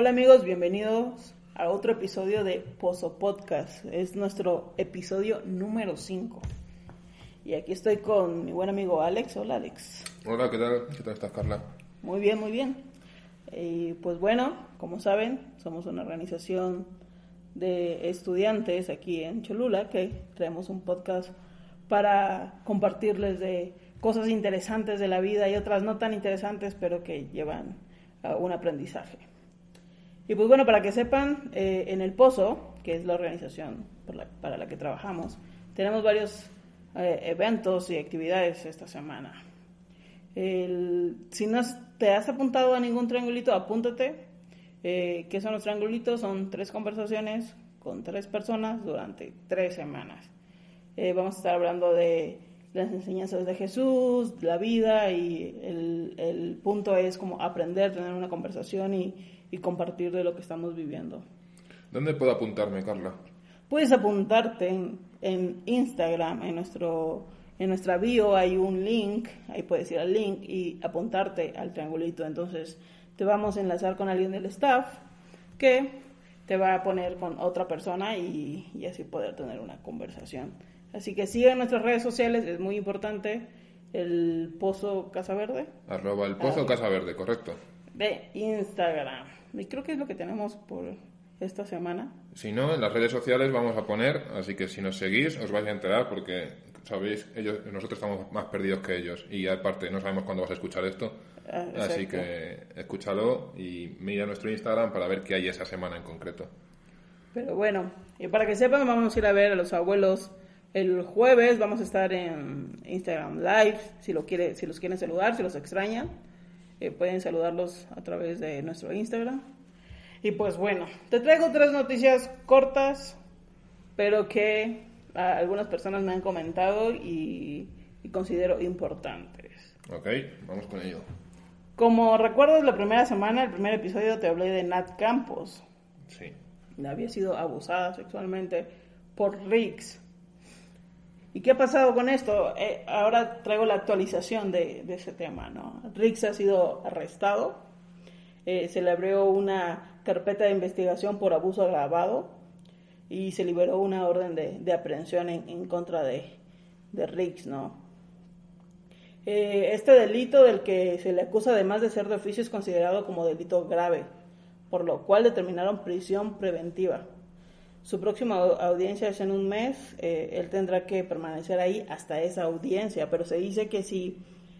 Hola amigos, bienvenidos a otro episodio de Pozo Podcast. Es nuestro episodio número 5. Y aquí estoy con mi buen amigo Alex. Hola Alex. Hola, ¿qué tal? ¿Qué tal estás, Carla? Muy bien, muy bien. Y pues bueno, como saben, somos una organización de estudiantes aquí en Cholula que traemos un podcast para compartirles de cosas interesantes de la vida y otras no tan interesantes, pero que llevan a un aprendizaje. Y pues bueno, para que sepan, eh, en El Pozo, que es la organización para la que trabajamos, tenemos varios eh, eventos y actividades esta semana. si no te has apuntado a ningún triangulito, apúntate. Eh, ¿Qué son los triangulitos? Son tres conversaciones con tres personas durante tres semanas. Eh, vamos a estar hablando de las enseñanzas de Jesús, la vida y el, el punto es como aprender, tener una conversación y, y compartir de lo que estamos viviendo. ¿Dónde puedo apuntarme, Carla? Puedes apuntarte en, en, Instagram, en, nuestro, en nuestra bio hay un link, ahí puedes ir al link y apuntarte al triangulito. Entonces te vamos a enlazar con alguien del staff que te va a poner con otra persona y, y así poder tener una conversación. Así que sigan nuestras redes sociales, es muy importante. El Pozo Casa Verde. Arroba el Pozo ah. Casa Verde, correcto. De Instagram. Y creo que es lo que tenemos por esta semana. Si no, en las redes sociales vamos a poner, así que si nos seguís os vais a enterar porque, sabéis, ellos, nosotros estamos más perdidos que ellos y aparte no sabemos cuándo vas a escuchar esto. Ah, así que escúchalo y mira nuestro Instagram para ver qué hay esa semana en concreto. Pero bueno, y para que sepan, vamos a ir a ver a los abuelos el jueves. Vamos a estar en Instagram Live. Si, lo quiere, si los quieren saludar, si los extrañan. Eh, pueden saludarlos a través de nuestro Instagram. Y pues bueno, te traigo tres noticias cortas, pero que algunas personas me han comentado y, considero importantes. Ok, vamos con ello. Como recuerdas, la primera semana, el primer episodio, te hablé de Nat Campos. Sí. Había sido abusada sexualmente por Riggs. ¿Y qué ha pasado con esto? Eh, ahora traigo la actualización de, ese tema, ¿no? Riggs ha sido arrestado, eh, se le abrió una carpeta de investigación por abuso agravado y se liberó una orden de, aprehensión en, contra de, de Riggs, ¿no? Eh, este delito del que se le acusa además de ser de oficio es considerado como delito grave, por lo cual determinaron prisión preventiva. Su próxima audiencia es en un mes. Eh, él tendrá que permanecer ahí hasta esa audiencia, pero se dice que si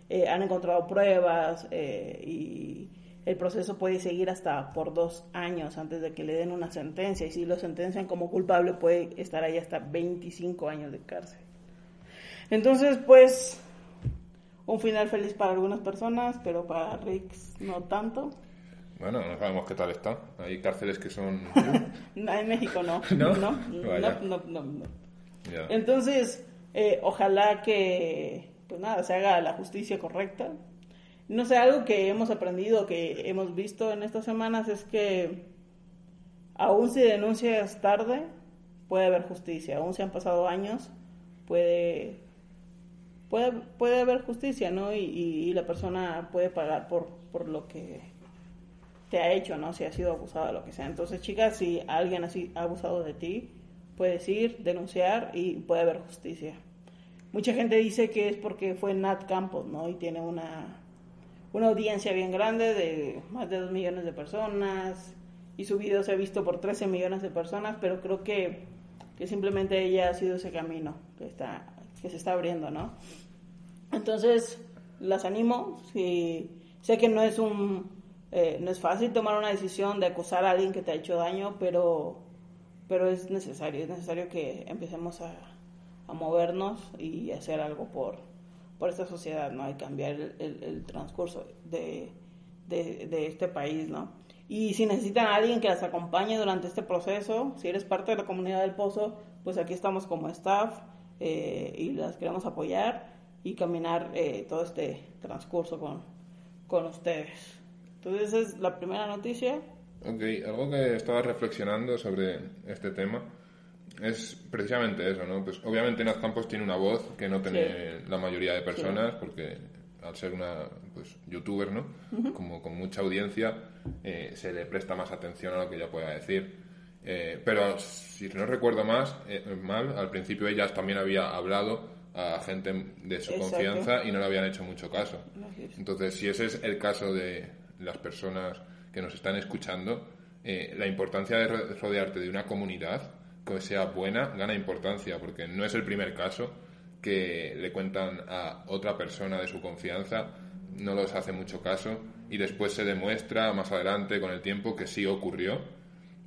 eh, han encontrado pruebas eh, y el proceso puede seguir hasta por dos años antes de que le den una sentencia. Y si lo sentencian como culpable, puede estar ahí hasta 25 años de cárcel. Entonces, pues, un final feliz para algunas personas, pero para Rix no tanto. Bueno, no sabemos qué tal está. Hay cárceles que son... en México no. ¿No? No, no, no, no. Entonces, eh, ojalá que, pues nada, se haga la justicia correcta. No sé, algo que hemos aprendido, que hemos visto en estas semanas es que aún si denuncias tarde, puede haber justicia. Aún si han pasado años, puede puede, puede haber justicia, ¿no? Y, y, la persona puede pagar por, por lo que te ha hecho, ¿no? Si ha sido abusada, lo que sea. Entonces, chicas, si alguien así ha abusado de ti, puedes ir, denunciar y puede haber justicia. Mucha gente dice que es porque fue Nat Campos, ¿no? Y tiene una, una audiencia bien grande de más de 2 millones de personas y su video se ha visto por 13 millones de personas, pero creo que, que simplemente ella ha sido ese camino que, está, que se está abriendo, ¿no? Entonces, las animo, si sé que no es un eh, no es fácil tomar una decisión de acusar a alguien que te ha hecho daño, pero, pero es necesario, es necesario que empecemos a, a movernos y hacer algo por, por esta sociedad, ¿no? Y cambiar el, el, transcurso de, de, este país, ¿no? Y si necesitan a alguien que las acompañe durante este proceso, si eres parte de la comunidad del Pozo, pues aquí estamos como staff eh, y las queremos apoyar y caminar eh, todo este transcurso con, con ustedes. Entonces esa es la primera noticia. Ok, algo que estaba reflexionando sobre este tema es precisamente eso, ¿no? Pues obviamente Naz Campos tiene una voz que no tiene la mayoría de personas porque al ser una pues, youtuber, ¿no? Como con mucha audiencia, eh, se le presta más atención a lo que ella pueda decir. Eh, pero si no recuerdo más, mal, al principio ella también había hablado a gente de su confianza y no le habían hecho mucho caso. Entonces, si ese es el caso de las personas que nos están escuchando, la importancia de rodearte de una comunidad que sea buena gana importancia, porque no es el primer caso que le cuentan a otra persona de su confianza, no los hace mucho caso y después se demuestra más adelante con el tiempo que sí ocurrió.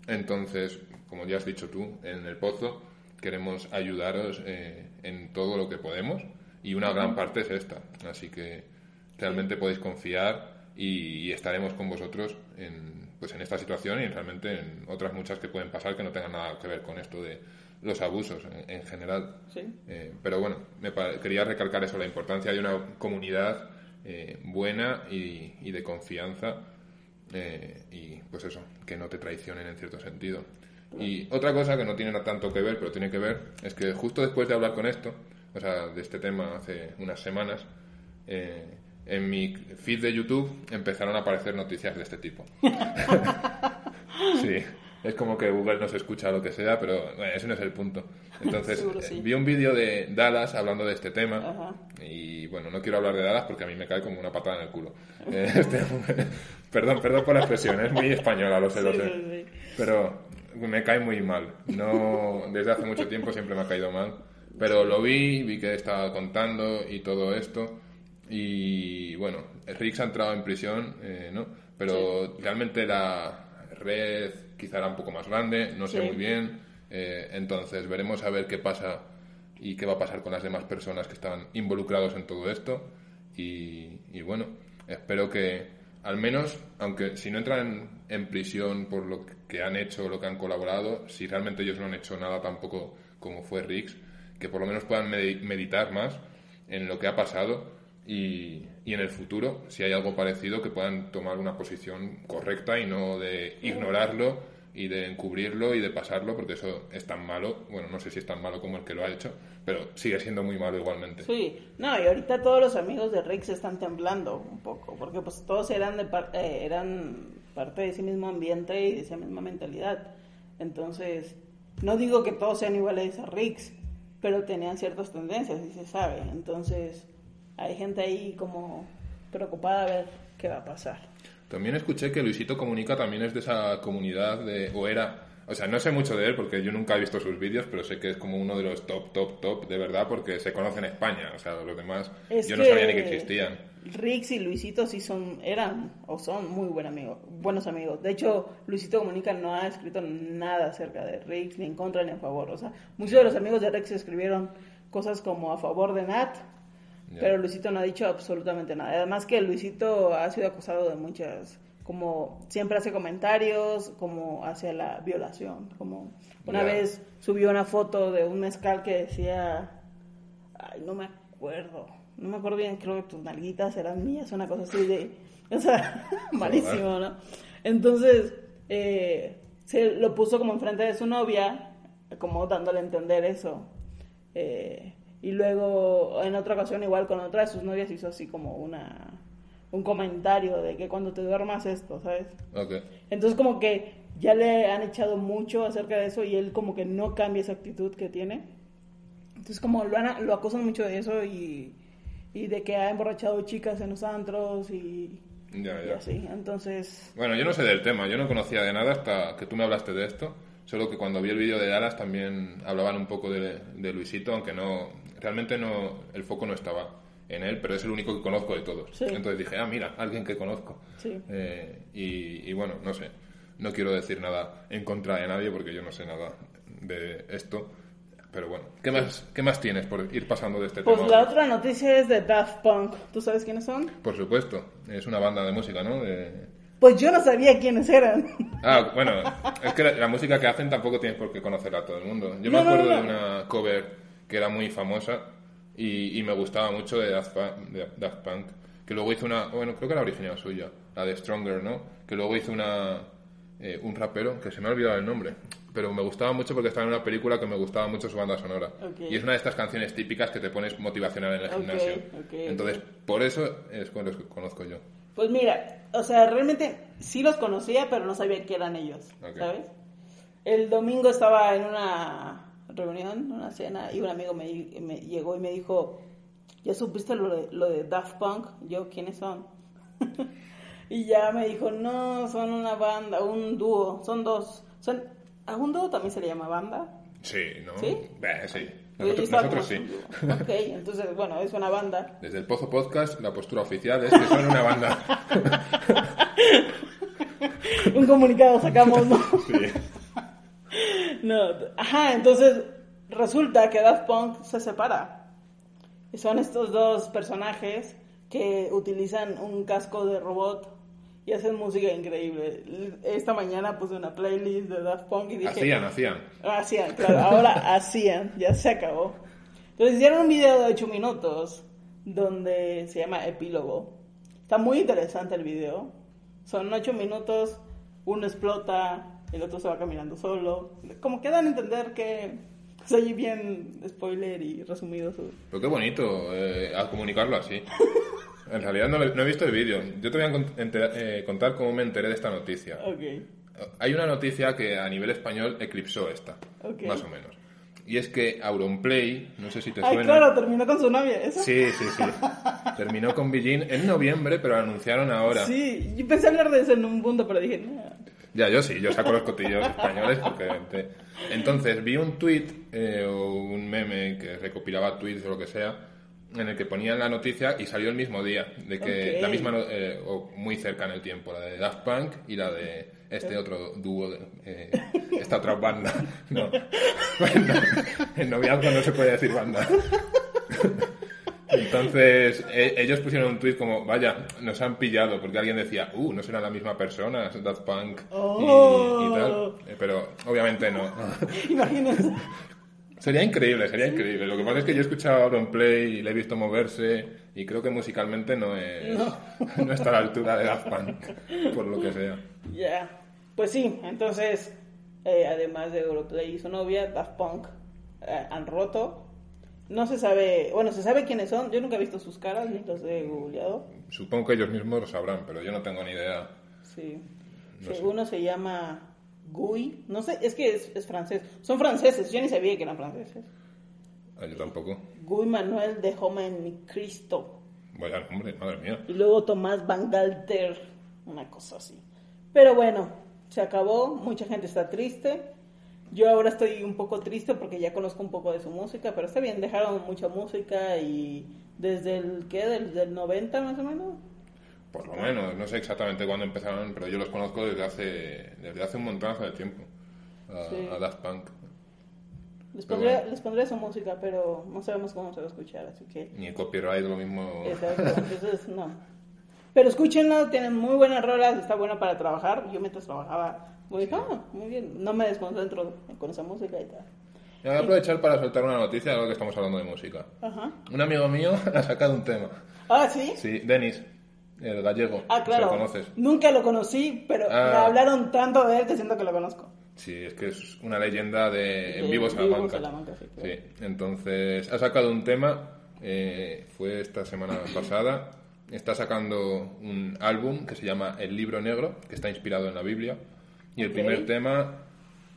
Entonces, como ya has dicho tú en el pozo, queremos ayudaros eh, en todo lo que podemos y una gran parte es esta. Así que realmente podéis confiar y, estaremos con vosotros en, pues en esta situación y realmente en otras muchas que pueden pasar que no tengan nada que ver con esto de los abusos en, general. Eh, pero bueno, me quería recalcar eso, la importancia de una comunidad eh, buena y, de confianza eh, y pues eso, que no te traicionen en cierto sentido. Y otra cosa que no tiene tanto que ver, pero tiene que ver, es que justo después de hablar con esto, o sea, de este tema hace unas semanas, en mi feed de YouTube empezaron a aparecer noticias de este tipo. sí es como que Google no se escucha lo que sea, pero bueno, ese no es el punto. Entonces, eh, vi un vídeo de Dallas hablando de este tema y bueno, no quiero hablar de Dallas porque a mí me cae como una patada en el culo. Este, perdón, perdón por la expresión, es muy española, lo sé, lo sé. Pero me cae muy mal. No, desde hace mucho tiempo siempre me ha caído mal. Pero lo vi, vi que estaba contando y todo esto. Y bueno, Riggs ha entrado en prisión, eh, ¿no? Pero realmente la red quizá era un poco más grande, no sé muy bien. Eh, entonces veremos a ver qué pasa y qué va a pasar con las demás personas que están involucrados en todo esto. Y, bueno, espero que al menos, aunque si no entran en, prisión por lo que han hecho o lo que han colaborado, si realmente ellos no han hecho nada tampoco como fue Riggs, que por lo menos puedan meditar más en lo que ha pasado y, y, en el futuro, si hay algo parecido, que puedan tomar una posición correcta y no de ignorarlo y de encubrirlo y de pasarlo, porque eso es tan malo, bueno, no sé si es tan malo como el que lo ha hecho, pero sigue siendo muy malo igualmente. Sí, no, y ahorita todos los amigos de Rick se están temblando un poco, porque pues todos eran, de eh, eran parte de ese mismo ambiente y de esa misma mentalidad. Entonces, no digo que todos sean iguales a Riggs, pero tenían ciertas tendencias, y se sabe. Entonces, hay gente ahí como preocupada a ver qué va a pasar. También escuché que Luisito Comunica también es de esa comunidad de, o era, o sea, no sé mucho de él porque yo nunca he visto sus vídeos, pero sé que es como uno de los top, top, top de verdad porque se conoce en España, o sea, los demás yo no sabía ni que existían. Rix y Luisito sí son, eran o son muy buen amigos, buenos amigos. De hecho, Luisito Comunica no ha escrito nada acerca de Rix, ni en contra ni a favor. O sea, muchos de los amigos de Rix escribieron cosas como a favor de Nat, pero Luisito no ha dicho absolutamente nada. Además que Luisito ha sido acusado de muchas, como siempre hace comentarios como hacia la violación. Como una vez subió una foto de un mezcal que decía, ay, no me acuerdo, no me acuerdo bien, creo que tus nalguitas eran mías, una cosa así de, o sea, malísimo, ¿no? Entonces, eh, se lo puso como enfrente de su novia, como dándole a entender eso. Eh, y luego, en otra ocasión, igual con otra de sus novias, hizo así como una un comentario de que cuando te duermas esto, ¿sabes? Okay. Entonces como que ya le han echado mucho acerca de eso y él como que no cambia esa actitud que tiene. Entonces como lo, lo acusan mucho de eso y, y de que ha emborrachado chicas en los antros y, ya, ya. así. Entonces... Bueno, yo no sé del tema, yo no conocía de nada hasta que tú me hablaste de esto. Solo que cuando vi el vídeo de Dallas también hablaban un poco de, de Luisito, aunque no, realmente no, el foco no estaba en él, pero es el único que conozco de todos. Entonces dije, ah, mira, alguien que conozco. Eh, y, bueno, no sé, no quiero decir nada en contra de nadie porque yo no sé nada de esto. Pero bueno, ¿qué más, ¿qué más tienes por ir pasando de este tema? Pues la otra noticia es de Daft Punk. ¿Tú sabes quiénes son? Por supuesto, es una banda de música, ¿no? Pues yo no sabía quiénes eran. Ah, bueno, es que la, música que hacen tampoco tienes por qué conocer a todo el mundo. Yo me acuerdo de una cover que era muy famosa y, me gustaba mucho de Daft, Punk, que luego hizo una, bueno, creo que la original suya, la de Stronger, ¿no? Que luego hizo una, eh, un rapero, que se me ha olvidado el nombre. pero me gustaba mucho porque estaba en una película que me gustaba mucho su banda sonora. Y es una de estas canciones típicas que te pones motivacional en el gimnasio. Entonces, por eso es cuando los conozco yo. Pues mira, o sea, realmente sí los conocía, pero no sabía que eran ellos, ¿sabes? El domingo estaba en una reunión, una cena, y un amigo me, llegó y me dijo, ¿ya supiste lo de, lo de Daft Punk? Yo, ¿quiénes son? y ya me dijo, no, son una banda, un dúo, son dos, son ¿A un dúo también se le llama banda? Sí, ¿no? ¿Sí? sí. Nosotros, sí. Ok, entonces, bueno, es una banda. Desde el Pozo Podcast, la postura oficial es que son una banda. un comunicado sacamos, ¿no? Sí. No, ajá, entonces resulta que Daft Punk se separa. Y son estos dos personajes que utilizan un casco de robot y hacen música increíble. Esta mañana puse una playlist de Daft Punk y dije... Hacían, hacían. Hacían, claro, ahora hacían, ya se acabó. Entonces hicieron un video de 8 minutos donde se llama Epílogo. Está muy interesante el video. Son 8 minutos, uno explota, el otro se va caminando solo. Como que dan a entender que soy bien spoiler y resumido. Pero qué bonito eh, a comunicarlo así. En realidad no, he visto el vídeo. Yo te voy a eh, contar cómo me enteré de esta noticia. Hay una noticia que a nivel español eclipsó esta, más o menos. Y es que Auronplay, no sé si te suena. Ay, claro, terminó con su novia, ¿eso? Sí, sí, sí. terminó con Beijing en noviembre, pero anunciaron ahora. Sí, yo pensé hablar de eso en un punto, pero dije, Ya, yo sí, yo saco los cotillos españoles porque... Entonces, vi un tweet eh, o un meme que recopilaba tweets o lo que sea en el que ponían la noticia y salió el mismo día, de que la misma, eh, o muy cerca en el tiempo, la de Daft Punk y la de este otro dúo, eh, esta otra banda. No, en noviazgo no se puede decir banda. Entonces, e, ellos pusieron un tweet como, vaya, nos han pillado, porque alguien decía, uh, no será la misma persona, Daft Punk y, y, tal. Oh. Eh, pero obviamente no. Imagínate. Sería increíble, sería increíble. Lo que pasa es que yo he escuchado a Play y le he visto moverse y creo que musicalmente no, es, no. está a la altura de Daft Punk, por lo que sea. Ya, pues sí, entonces, eh, además de Europlay y su novia, Daft Punk eh, han roto. No se sabe, bueno, se sabe quiénes son, yo nunca he visto sus caras ni los he googleado. Supongo que ellos mismos lo sabrán, pero yo no tengo ni idea. Sí, uno se llama Guy, no sé, es que es, francés. Son franceses, yo ni sabía que eran franceses. Ah, yo tampoco. Guy Manuel de Homen Cristo. Vaya hombre, madre mía. Y luego Tomás Van Galter, una cosa así. Pero bueno, se acabó, mucha gente está triste. Yo ahora estoy un poco triste porque ya conozco un poco de su música, pero está bien, dejaron mucha música y desde el, ¿qué? Desde el 90 más o menos. Por lo menos, no sé exactamente cuándo empezaron, pero yo los conozco desde hace, desde hace un montonazo de tiempo, a, Daft Punk. Les pondré, les pondré su música, pero no sabemos cómo se va a escuchar, así que... Ni el copyright lo mismo... Exacto, entonces no. Pero escúchenlo, tienen muy buenas rolas, está buena para trabajar. Yo mientras trabajaba, muy, ah, muy bien, no me desconcentro con esa música y tal. voy a aprovechar para soltar una noticia, ahora que estamos hablando de música. Ajá. Un amigo mío ha sacado un tema. Ah, ¿sí? Sí, Denis el gallego. Ah, claro. Lo conoces. Nunca lo conocí, pero me ah. hablaron tanto de él que siento que lo conozco. Sí, es que es una leyenda de En Vivo Salamanca. sí, entonces ha sacado un tema, eh, fue esta semana pasada. Está sacando un álbum que se llama El Libro Negro, que está inspirado en la Biblia. Y el primer tema,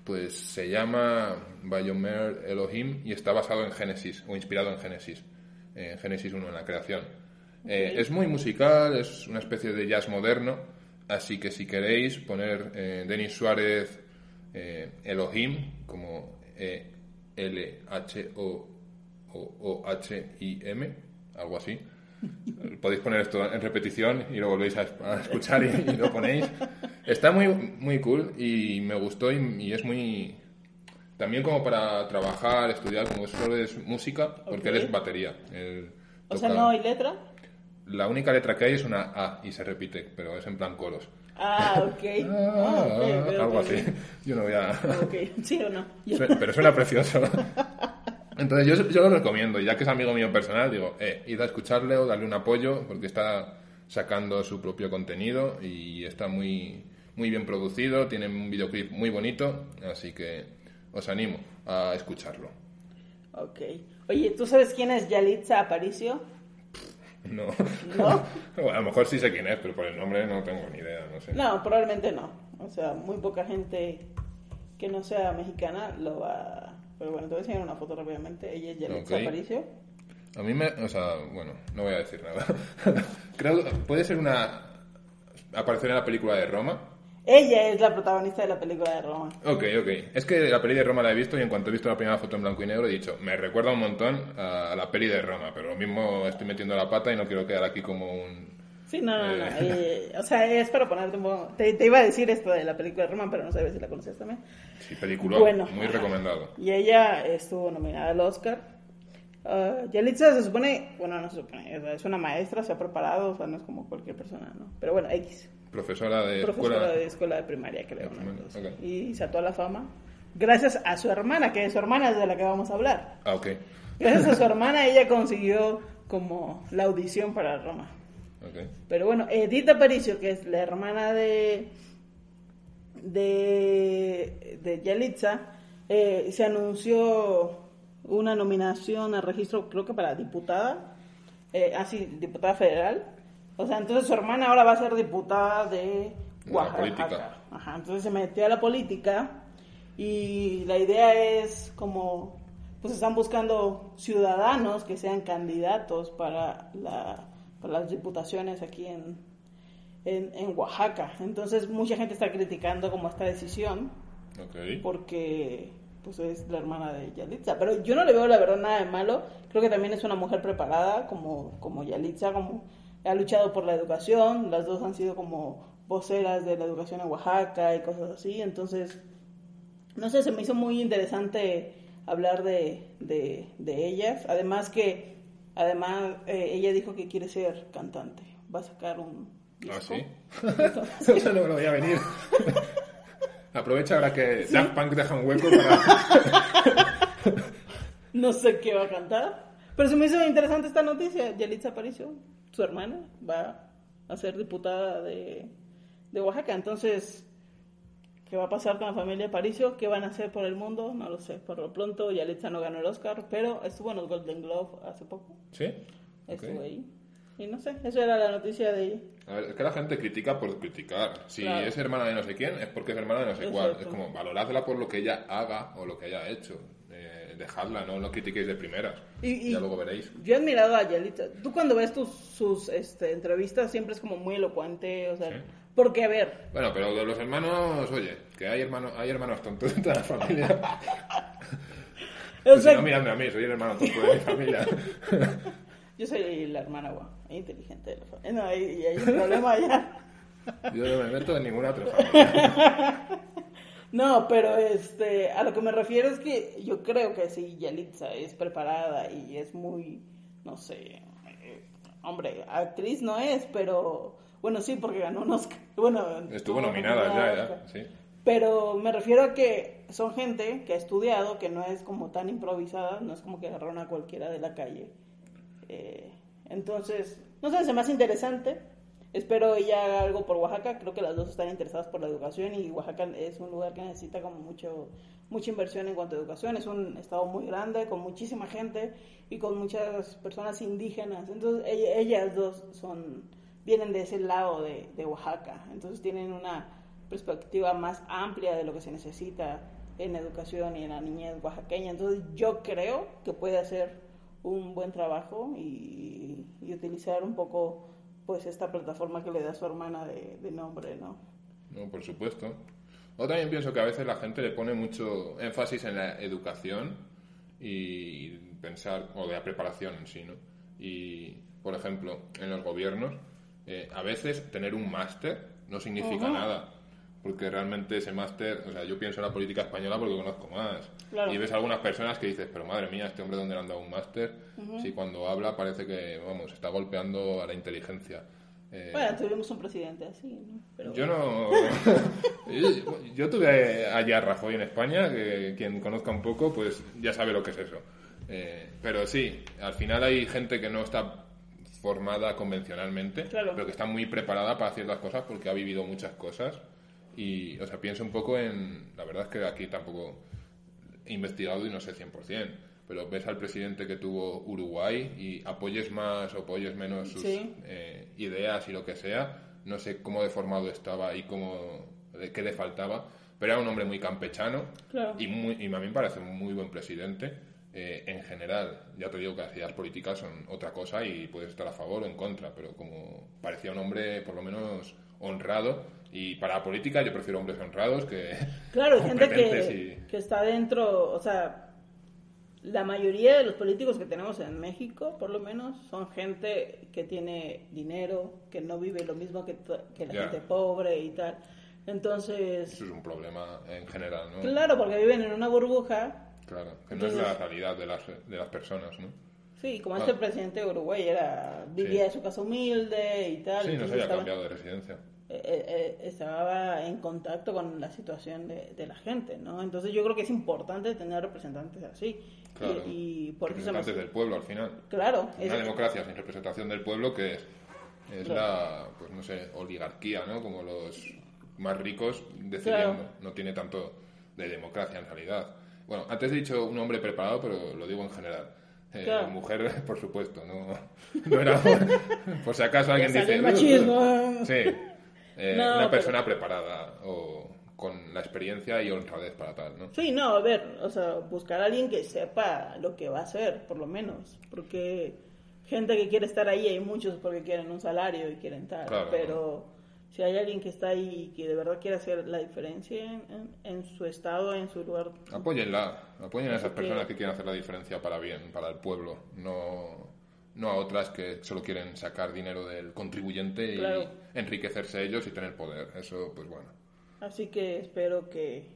pues se llama Bayomer Elohim y está basado en Génesis, o inspirado en Génesis, en Génesis 1, en la creación. Eh, es muy musical, es una especie de jazz moderno, así que si queréis poner eh, Denis Suárez eh, Elohim como L-H-O-H-I-M, algo así. Podéis poner esto en repetición y lo volvéis a, escuchar y, lo ponéis. Está muy, muy cool y me gustó y, es muy... También como para trabajar, estudiar, como solo es música, porque él es batería. o sea, no hay letra. La única letra que hay es una A y se repite, pero es en plan coros. Ah, ok. Ah, ah, algo así. Yo no voy a... Ok, sí o no. Pero suena precioso. Entonces yo, yo lo recomiendo, ya que es amigo mío personal, digo, eh, id a escucharle o darle un apoyo, porque está sacando su propio contenido y está muy, muy bien producido, tiene un videoclip muy bonito, así que os animo a escucharlo. Ok. Oye, ¿tú sabes quién es Yalitza Aparicio? No. ¿No? a lo mejor sí sé quién es, pero por el nombre no tengo ni idea, no sé. No, probablemente no. O sea, muy poca gente que no sea mexicana lo va... Pero bueno, te voy a enseñar una foto rápidamente. Ella es Yalitza Aparicio. A mí me... O sea, bueno, no voy a decir nada. Creo que puede ser una... Aparecer en la película de Roma. Ella es la protagonista de la película de Roma. Ok, ok. Es que la peli de Roma la he visto y en cuanto he visto la primera foto en blanco y negro he dicho, me recuerda un montón a la peli de Roma, pero lo mismo estoy metiendo la pata y no quiero quedar aquí como un... Sí, no, no, no. Eh. Eh, o sea, es para ponerte un poco... Te, iba a decir esto de la película de Roma, pero no sabes si la conoces también. Sí, película bueno, muy recomendado. Y ella estuvo nominada al Oscar. Uh, Yalitza se supone, bueno, no se supone, es una maestra, se ha preparado, o sea, no es como cualquier persona, ¿no? Pero bueno, X. Profesora de Profesora escuela. de escuela de primaria, creo. ¿no? Y saltó a la fama gracias a su hermana, que es su hermana de la que vamos a hablar. Ah, ok. Gracias a su hermana ella consiguió como la audición para Roma. Okay. Pero bueno, Edith Aparicio, que es la hermana de de, de Yalitza, eh, se anunció una nominación a registro, creo que para diputada, eh, así, ah, diputada federal, o sea, entonces su hermana ahora va a ser diputada de Oaxaca. Ajá, entonces se metió a la política y la idea es como, pues están buscando ciudadanos que sean candidatos para, la, para las diputaciones aquí en, en, Oaxaca. Entonces mucha gente está criticando como esta decisión. Porque pues es la hermana de Yalitza. Pero yo no le veo la verdad nada de malo. Creo que también es una mujer preparada como, como Yalitza, como ha luchado por la educación, las dos han sido como voceras de la educación en Oaxaca y cosas así, entonces, no sé, se me hizo muy interesante hablar de, de, ellas, además que, además, eh, ella dijo que quiere ser cantante, va a sacar un... ¿Ah, sí? Eso no lo voy a venir. Aprovecha ahora que ¿Sí? Punk deja un hueco para... no sé qué va a cantar, pero se me hizo interesante esta noticia, Yelitza Aparicio su hermana va a ser diputada de, Oaxaca. Entonces, ¿qué va a pasar con la familia Paricio? ¿Qué van a hacer por el mundo? No lo sé. Por lo pronto, Yalitza no ganó el Oscar, pero estuvo en los Golden Globe hace poco. ¿Sí? Estuvo ahí. Y no sé, eso era la noticia de... A ver, es que la gente critica por criticar. Si es hermana de no sé quién, es porque es hermana de no sé cuál. Es como, valoradla por lo que ella haga o lo que haya hecho dejadla, no lo critiquéis de primeras. Y, ya luego veréis. Yo he admirado a Yalitza. Tú cuando ves tus, sus este, entrevistas siempre es como muy elocuente, o sea... Porque, a ver... Bueno, pero de los hermanos, oye, que hay hermanos, hay hermanos tontos en toda la familia. o sea, no miradme a mí, soy el hermano tonto de mi familia. Yo soy la hermana guau, inteligente de la familia. No, hay, hay un problema allá. Yo no me meto en ninguna otra familia. No, pero este, a lo que me refiero es que yo creo que sí, Yalitza es preparada y es muy, no sé, eh, hombre, actriz no es, pero bueno, sí, porque ganó unos, bueno, estuvo nominada ya, ya, sí. Pero me refiero a que son gente que ha estudiado, que no es como tan improvisada, no es como que agarraron a cualquiera de la calle. Eh, entonces, no sé, se me hace interesante espero ella haga algo por Oaxaca. Creo que las dos están interesadas por la educación y Oaxaca es un lugar que necesita como mucho mucha inversión en cuanto a educación. Es un estado muy grande, con muchísima gente y con muchas personas indígenas. Entonces ellas dos son vienen de ese lado de, de Oaxaca. Entonces tienen una perspectiva más amplia de lo que se necesita en educación y en la niñez oaxaqueña. Entonces yo creo que puede hacer un buen trabajo y utilizar un poco pues esta plataforma que le da su hermana de, nombre, ¿no? No, por supuesto. Yo también pienso que a veces la gente le pone mucho énfasis en la educación y pensar, o de la preparación en sí, ¿no? Y, por ejemplo, en los gobiernos, eh, a veces tener un máster no significa nada porque realmente ese máster, o sea, yo pienso en la política española porque conozco más. Y ves algunas personas que dices, pero madre mía, este hombre dónde le han dado un máster, si cuando habla parece que, vamos, está golpeando a la inteligencia. Eh, bueno, tuvimos un presidente así, ¿no? Yo no... yo, tuve allá a Rajoy en España, que quien conozca un poco, pues ya sabe lo que es eso. Eh, pero sí, al final hay gente que no está formada convencionalmente, pero que está muy preparada para ciertas cosas porque ha vivido muchas cosas Y, o sea, pienso un poco en. La verdad es que aquí tampoco he investigado y no sé 100%, pero ves al presidente que tuvo Uruguay y apoyes más o apoyes menos sus eh, ideas y lo que sea, no sé cómo deformado estaba y cómo, qué le faltaba, pero era un hombre muy campechano y, muy, y a mí me parece un muy buen presidente. Eh, en general, ya te digo que las ideas políticas son otra cosa y puedes estar a favor o en contra, pero como parecía un hombre por lo menos honrado y para la política yo prefiero hombres honrados que... Claro, gente que, que está dentro, o sea, la mayoría de los políticos que tenemos en México, por lo menos, son gente que tiene dinero, que no vive lo mismo que, que la gente pobre y tal. Entonces... Eso es un problema en general, ¿no? Claro, porque viven en una burbuja. Claro, que no es la realidad de las, de las personas, ¿no? Sí, como este presidente de Uruguay era, vivía en su casa humilde y tal. Sí, no se había cambiado de residencia. Eh, eh, estaba en contacto con la situación de, de, la gente, ¿no? Entonces yo creo que es importante tener representantes así. Claro, y, por representantes del pueblo al final. Claro. Una democracia sin representación del pueblo que es, es la, pues no sé, oligarquía, ¿no? Como los más ricos decidiendo. No tiene tanto de democracia en realidad. Bueno, antes he dicho un hombre preparado, pero lo digo en general. Eh, mujer, por supuesto, no, no era por, si acaso alguien dice... machismo. sí, eh, una persona preparada o con la experiencia y honradez para tal, ¿no? Sí, no, a ver, o sea, buscar a alguien que sepa lo que va a hacer, por lo menos, porque gente que quiere estar ahí hay muchos porque quieren un salario y quieren tal, pero si hay alguien que está ahí y que de verdad quiere hacer la diferencia en, su estado, en su lugar. Apóyenla, apoyen a esas personas que... quieren hacer la diferencia para bien, para el pueblo, no, no a otras que solo quieren sacar dinero del contribuyente y enriquecerse ellos y tener poder. Eso, pues bueno. Así que espero que,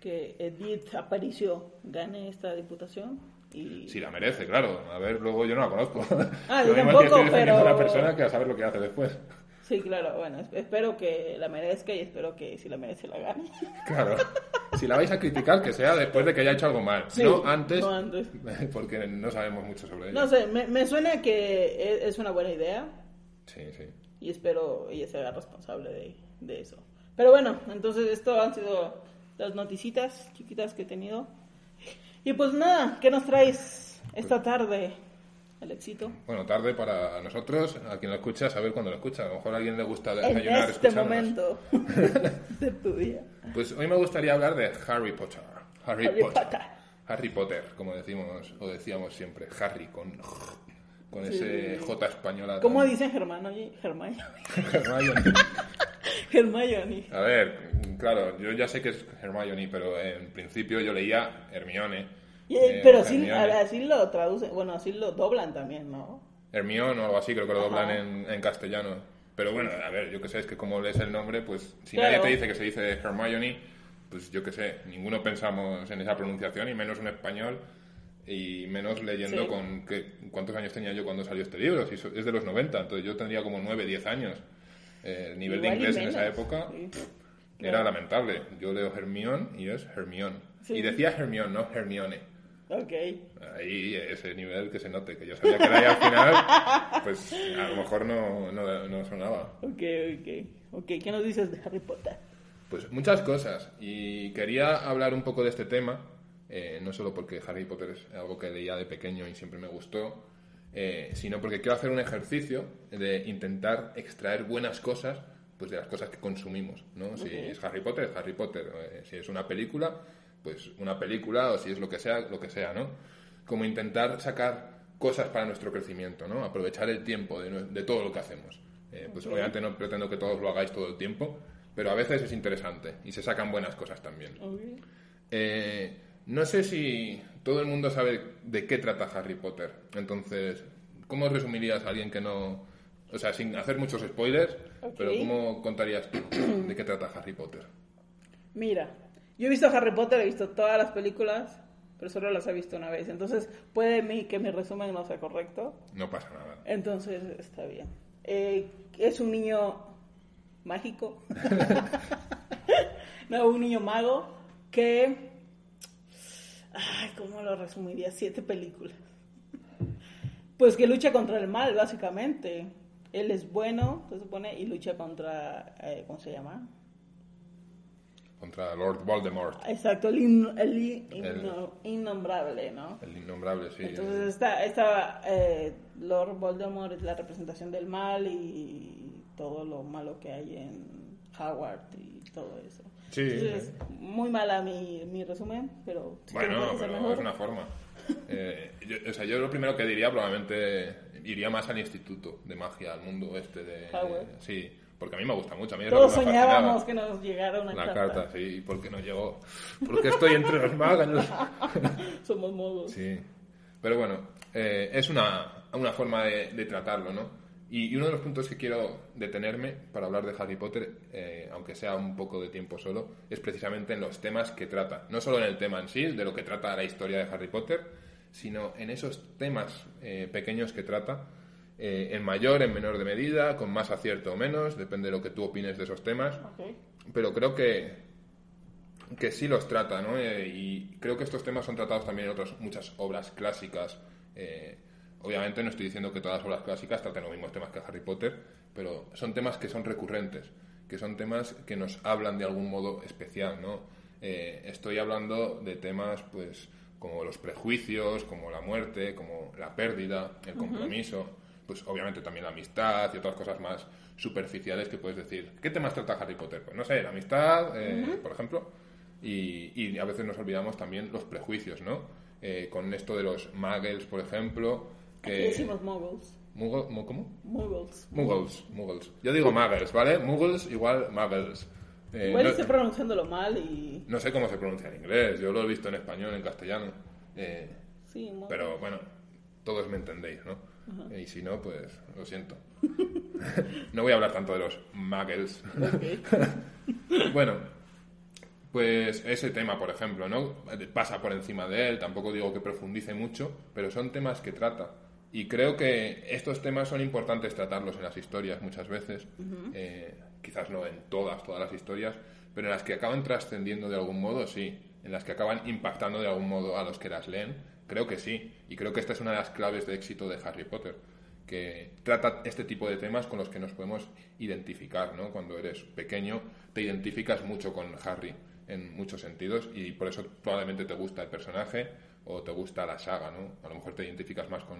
que Edith Aparicio gane esta diputación. Y... Si la merece, claro. A ver, luego yo no la conozco. Ah, yo tampoco, pero... una persona que a saber lo que hace después. Sí, claro, bueno, espero que la merezca y espero que si la merece la gane. Claro. Si la vais a criticar, que sea después de que haya hecho algo mal. no, antes, no antes. Porque no sabemos mucho sobre ella. No sé, me, suena que e, es una buena idea. Sí, sí. Y espero ella sea responsable de, de eso. Pero bueno, entonces esto han sido las noticitas chiquitas que he tenido. Y pues nada, ¿qué nos traes esta tarde? Éxito. Bueno, tarde para nosotros, a quien lo escucha, saber cuándo lo escucha. A lo mejor a alguien le gusta desayunar En este momento de tu día. Pues hoy me gustaría hablar de Harry Potter. Harry, Potter. Harry Potter, como decimos o decíamos siempre. Harry con, con ese J española. ¿Cómo dicen. Hermione. Hermione. A ver, claro, yo ya sé que es Hermione, pero en principio yo leía Hermione eh, pero así, así, lo traducen, bueno, así lo doblan también, ¿no? Hermione o algo así, creo que lo doblan en, en, castellano. Pero bueno, a ver, yo que sé, es que como lees el nombre, pues si nadie te dice que se dice Hermione, pues yo que sé, ninguno pensamos en esa pronunciación y menos un español y menos leyendo con que, cuántos años tenía yo cuando salió este libro, si es de los 90, entonces yo tendría como 9, 10 años. Eh, el nivel de inglés en esa época era lamentable. Yo leo Hermione y es Hermione. Y decía Hermione, no Hermione. Ok. Ahí ese nivel que se note, que yo sabía que era ahí al final, pues a lo mejor no, no, no sonaba. Ok, ok. Ok, ¿qué nos dices de Harry Potter? Pues muchas cosas. Y quería hablar un poco de este tema, eh, no solo porque Harry Potter es algo que leía de pequeño y siempre me gustó, eh, sino porque quiero hacer un ejercicio de intentar extraer buenas cosas pues de las cosas que consumimos, ¿no? Si es Harry Potter, Harry Potter. Eh, si es una película, pues una película o si es lo que sea, lo que sea, ¿no? Como intentar sacar cosas para nuestro crecimiento, ¿no? Aprovechar el tiempo de, todo lo que hacemos. Eh, pues obviamente no pretendo que todos lo hagáis todo el tiempo, pero a veces es interesante y se sacan buenas cosas también. Eh, no sé si todo el mundo sabe de qué trata Harry Potter. Entonces, ¿cómo resumirías a alguien que no... O sea, sin hacer muchos spoilers, pero ¿cómo contarías tú de qué trata Harry Potter? Mira, yo he visto Harry Potter, he visto todas las películas, pero solo las he visto una vez. Entonces, puede que mi resumen no sea correcto. No pasa nada. Entonces, está bien. Eh, es un niño mágico. no, un niño mago que... Ay, ¿cómo lo resumiría? Siete películas. Pues que lucha contra el mal, básicamente. Él es bueno, se supone, y lucha contra... Eh, ¿Cómo se llama? Contra Lord Voldemort. Exacto, el, innombrable, ¿no? El innombrable, sí. Entonces esta, esta eh, Lord Voldemort es la representación del mal y todo lo malo que hay en Howard y todo eso. Sí. Entonces, muy mala mi, mi resumen, pero... bueno, pero es una forma. Eh, yo, o sea, yo lo primero que diría probablemente iría más al instituto de magia, al mundo este de... Howard. sí, porque a mí me gusta mucho. A mí Todos soñábamos que nos llegara una carta. La carta, sí, ¿por qué no llegó? Porque estoy entre los magos. Somos modos. Sí, pero bueno, eh, es una, una forma de, de tratarlo, ¿no? Y, uno de los puntos que quiero detenerme para hablar de Harry Potter, eh, aunque sea un poco de tiempo solo, es precisamente en los temas que trata. No solo en el tema en sí, de lo que trata la historia de Harry Potter, sino en esos temas eh, pequeños que trata, eh, en mayor, en menor de medida, con más acierto o menos, depende de lo que tú opines de esos temas. Pero creo que, que sí los trata, ¿no? y creo que estos temas son tratados también en otras muchas obras clásicas. Obviamente no estoy diciendo que todas las obras clásicas traten los mismos temas que Harry Potter, pero son temas que son recurrentes, que son temas que nos hablan de algún modo especial, ¿no? Eh, estoy hablando de temas, pues, como los prejuicios, como la muerte, como la pérdida, el compromiso, pues obviamente también la amistad y otras cosas más superficiales que puedes decir. ¿Qué temas trata Harry Potter? Pues no sé, la amistad, eh, por ejemplo, y, y, a veces nos olvidamos también los prejuicios, ¿no? Eh, con esto de los muggles, por ejemplo, que... Aquí decimos muggles. ¿Cómo? Muggles. Muggles, muggles. Yo digo muggles, ¿vale? Muggles igual muggles. Eh, igual estoy pronunciándolo mal y... No sé cómo se pronuncia en inglés, yo lo he visto en español, en castellano. Eh, sí, Pero bueno, todos me entendéis, ¿no? Y si no, pues lo siento. no voy a hablar tanto de los muggles. bueno, pues ese tema, por ejemplo, ¿no? Pasa por encima de él, tampoco digo que profundice mucho, pero son temas que trata. Y creo que estos temas son importantes tratarlos en las historias muchas veces, eh, quizás no en todas, todas las historias, pero en las que acaban trascendiendo de algún modo, sí, en las que acaban impactando de algún modo a los que las leen, creo que sí. Y creo que esta es una de las claves de éxito de Harry Potter, que trata este tipo de temas con los que nos podemos identificar, ¿no? Cuando eres pequeño te identificas mucho con Harry en muchos sentidos y por eso probablemente te gusta el personaje o te gusta la saga, ¿no? A lo mejor te identificas más con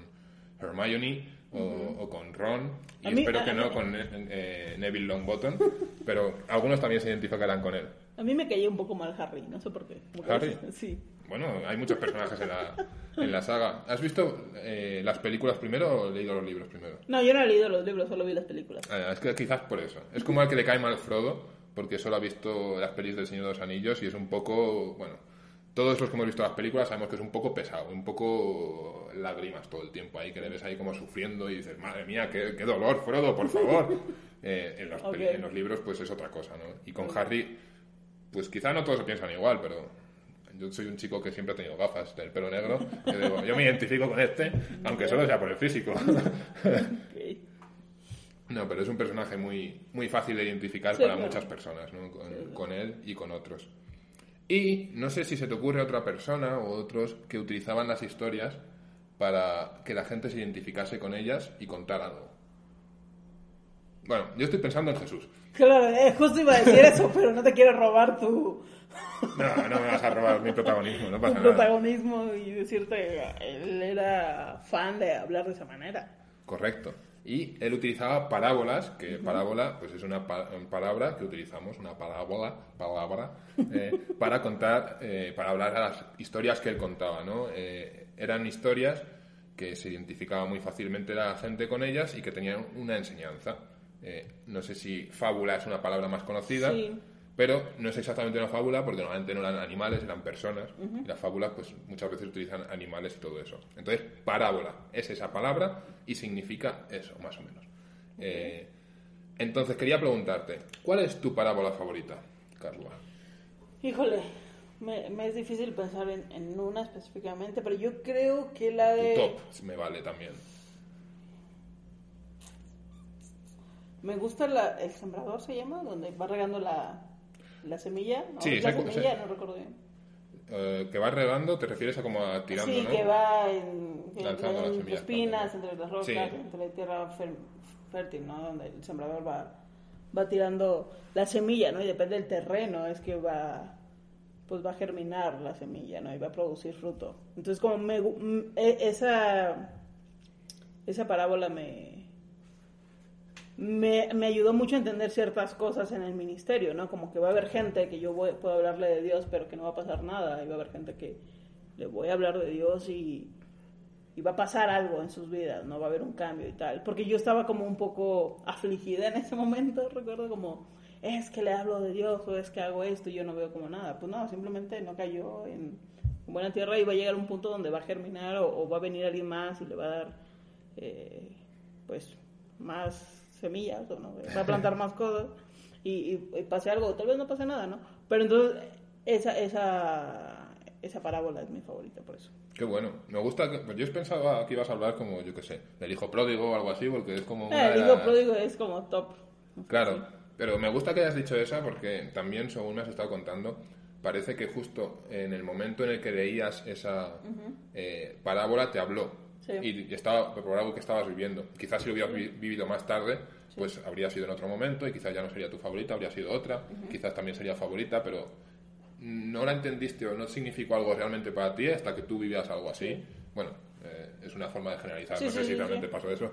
Hermione o, con Ron y espero que no con eh, Neville Longbottom, pero algunos también se identificarán con él. A mí me caía un poco mal Harry, no sé por qué. ¿Harry? Sí. Bueno, hay muchos personajes en la, en la saga. ¿Has visto eh, las películas primero o leído los libros primero? No, yo no he leído los libros, solo vi las películas. Ah, es que quizás por eso. Es como al que le cae mal Frodo, porque solo ha visto las pelis del Señor de los Anillos y es un poco, bueno, todos los que hemos visto las películas sabemos que es un poco pesado, un poco lágrimas todo el tiempo ahí, que le ves ahí como sufriendo y dices, madre mía, qué, dolor, Frodo, por favor. Eh, en, los en, los libros pues es otra cosa, ¿no? Y con Harry, pues quizá no todos se piensan igual, pero yo soy un chico que siempre ha tenido gafas del pelo negro, yo me identifico con este, aunque solo sea por el físico. No, pero es un personaje muy, muy fácil de identificar para muchas personas, ¿no? Con, él y con otros. Y no sé si se te ocurre otra persona o otros que utilizaban las historias para que la gente se identificase con ellas y contar algo. Bueno, yo estoy pensando en Jesús. Claro, eh, justo iba a decir eso, pero no te quiero robar tu... No, no me vas a robar mi protagonismo, no pasa tu protagonismo y decirte, él era fan de hablar de esa manera. Correcto. Y él utilizaba parábolas, que parábola pues es una palabra que utilizamos, una parábola, palabra, eh, para contar, eh, para hablar a las historias que él contaba, ¿no? Eh, eran historias que se identificaba muy fácilmente la gente con ellas y que tenían una enseñanza. no sé si fábula es una palabra más conocida. Pero no es exactamente una fábula porque normalmente no eran animales, eran personas. Y las fábulas pues muchas veces utilizan animales y todo eso. Entonces, parábola es esa palabra y significa eso, más o menos. Eh, entonces, quería preguntarte, ¿cuál es tu parábola favorita, Carla? Híjole, me, es difícil pensar en, una específicamente, pero yo creo que la de... Tu top me vale también. Me gusta la, el sembrador, se llama, donde va regando la, la semilla, ¿no? Sí, la semilla, no recuerdo bien. Eh, que va regando, te refieres a como a tirando, sí, que va en, Lanzando en, las espinas, entre las rocas, entre la tierra fértil, ¿no? Donde el sembrador va va tirando la semilla, ¿no? Y depende del terreno, es que va pues va a germinar la semilla, ¿no? Y va a producir fruto. Entonces, como me, e, esa, esa parábola me, me, me, ayudó mucho a entender ciertas cosas en el ministerio, ¿no? Como que va a haber gente que yo voy, puedo hablarle de Dios, pero que no va a pasar nada. Y va a haber gente que le voy a hablar de Dios y, y va a pasar algo en sus vidas, ¿no? Va a haber un cambio y tal. Porque yo estaba como un poco afligida en ese momento, recuerdo como es que le hablo de Dios o es que hago esto y yo no veo como nada. Pues no, simplemente no cayó en buena tierra y va a llegar un punto donde va a germinar o, va a venir alguien más y le va a dar, eh, pues, más semillas o no, va a plantar más cosas y, pase algo, tal vez no pase nada, ¿no? Pero entonces esa, esa, esa parábola es mi favorita por eso. Qué bueno. Me gusta. Que, pues yo pensaba que ibas a hablar como, yo qué sé, del hijo pródigo o algo así, porque es como. Eh, el hijo pródigo es como top. Claro. Pero me gusta que hayas dicho esa porque también, según me has estado contando, parece que justo en el momento en el que leías esa eh, parábola te habló. Y estaba por algo que estabas viviendo. Quizás si lo hubieras vivido más tarde, pues habría sido en otro momento y quizás ya no sería tu favorita, habría sido otra. Quizás también sería favorita, pero no la entendiste o no significó algo realmente para ti hasta que tú vivías algo así. Bueno, eh, es una forma de generalizar, no sé si realmente pasó eso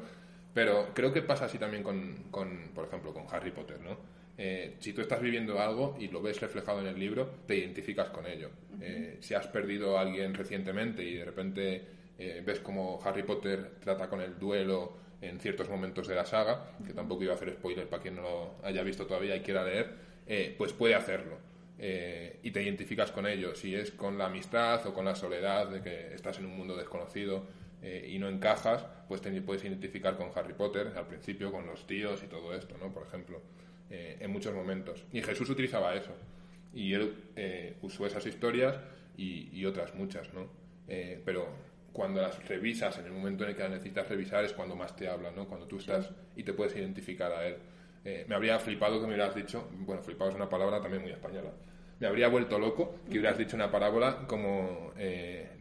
pero creo que pasa así también con, con por ejemplo, con Harry Potter, ¿no? Eh, si tú estás viviendo algo y lo ves reflejado en el libro, te identificas con ello. Eh, si has perdido a alguien recientemente y de repente eh, ves cómo Harry Potter trata con el duelo en ciertos momentos de la saga, que tampoco iba a hacer spoiler para quien no lo haya visto todavía y quiera leer, pues puede hacerlo. y te identificas con ello, si es con la amistad o con la soledad de que estás en un mundo desconocido eh, y no encajas, pues te puedes identificar con Harry Potter al principio, con los tíos y todo esto, ¿no? Por ejemplo, eh, en muchos momentos. Y Jesús utilizaba eso. Y él eh, usó esas historias y, otras muchas, ¿no? pero cuando las revisas, en el momento en el que las necesitas revisar, es cuando más te habla, ¿no? Cuando tú estás y te puedes identificar a él. me habría flipado que me hubieras dicho, bueno, flipado es una palabra también muy española, me habría vuelto loco que hubieras dicho una parábola como eh,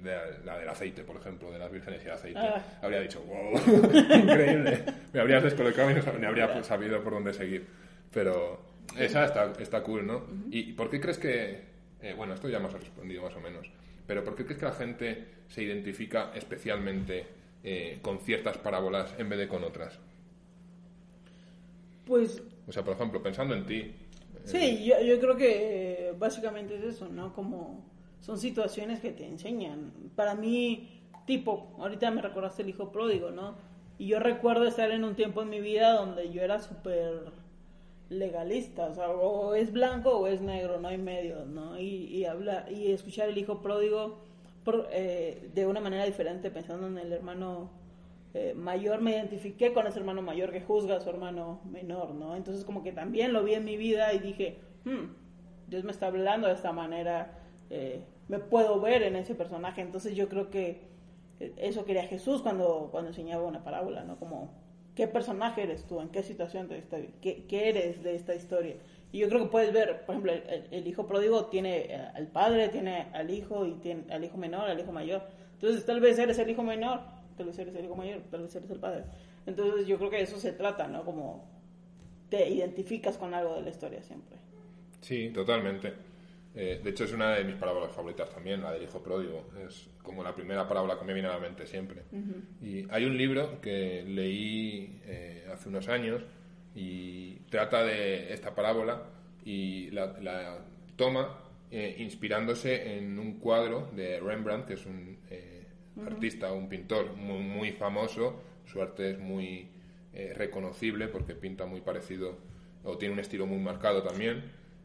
la del aceite, por ejemplo, de las vírgenes y el aceite. Ah. Habría dicho, wow, increíble. me habrías descolocado y no habría sabido por dónde seguir. Pero esa está, está cool, ¿no? ¿Y por qué crees que, eh, bueno, esto ya me has respondido más o menos, pero por qué crees que la gente se identifica especialmente eh, con ciertas parábolas en vez de con otras? Pues... O sea, por ejemplo, pensando en ti, Sí, yo, yo creo que básicamente es eso, ¿no? Como son situaciones que te enseñan. Para mí, tipo, ahorita me recordaste el hijo pródigo, ¿no? Y yo recuerdo estar en un tiempo en mi vida donde yo era súper legalista, o sea, o es blanco o es negro, no hay medio, ¿no? Y, y, hablar, y escuchar el hijo pródigo por, eh, de una manera diferente, pensando en el hermano eh, mayor me identifiqué con ese hermano mayor que juzga a su hermano menor, ¿no? Entonces como que también lo vi en mi vida y dije, hmm, Dios me está hablando de esta manera, eh, me puedo ver en ese personaje, entonces yo creo que eso quería Jesús cuando, cuando enseñaba una parábola, ¿no? Como, ¿qué personaje eres tú? ¿En qué situación de esta, qué, qué eres de esta historia? Y yo creo que puedes ver, por ejemplo, el, hijo pródigo tiene al padre, tiene al hijo y tiene al hijo menor, al hijo mayor. Entonces tal vez eres el hijo menor tal vez eres el hijo mayor, tal vez eres el padre. Entonces yo creo que eso se trata, ¿no? Como te identificas con algo de la historia siempre. Sí, totalmente. Eh, de hecho es una de mis parábolas favoritas también, la del hijo pródigo. Es como la primera parábola que me viene a la mente siempre. Y hay un libro que leí eh, hace unos años y trata de esta parábola y la, toma eh, inspirándose en un cuadro de Rembrandt, que es un artista, un pintor muy, muy famoso, su arte es muy eh, reconocible porque pinta muy parecido o tiene un estilo muy marcado también.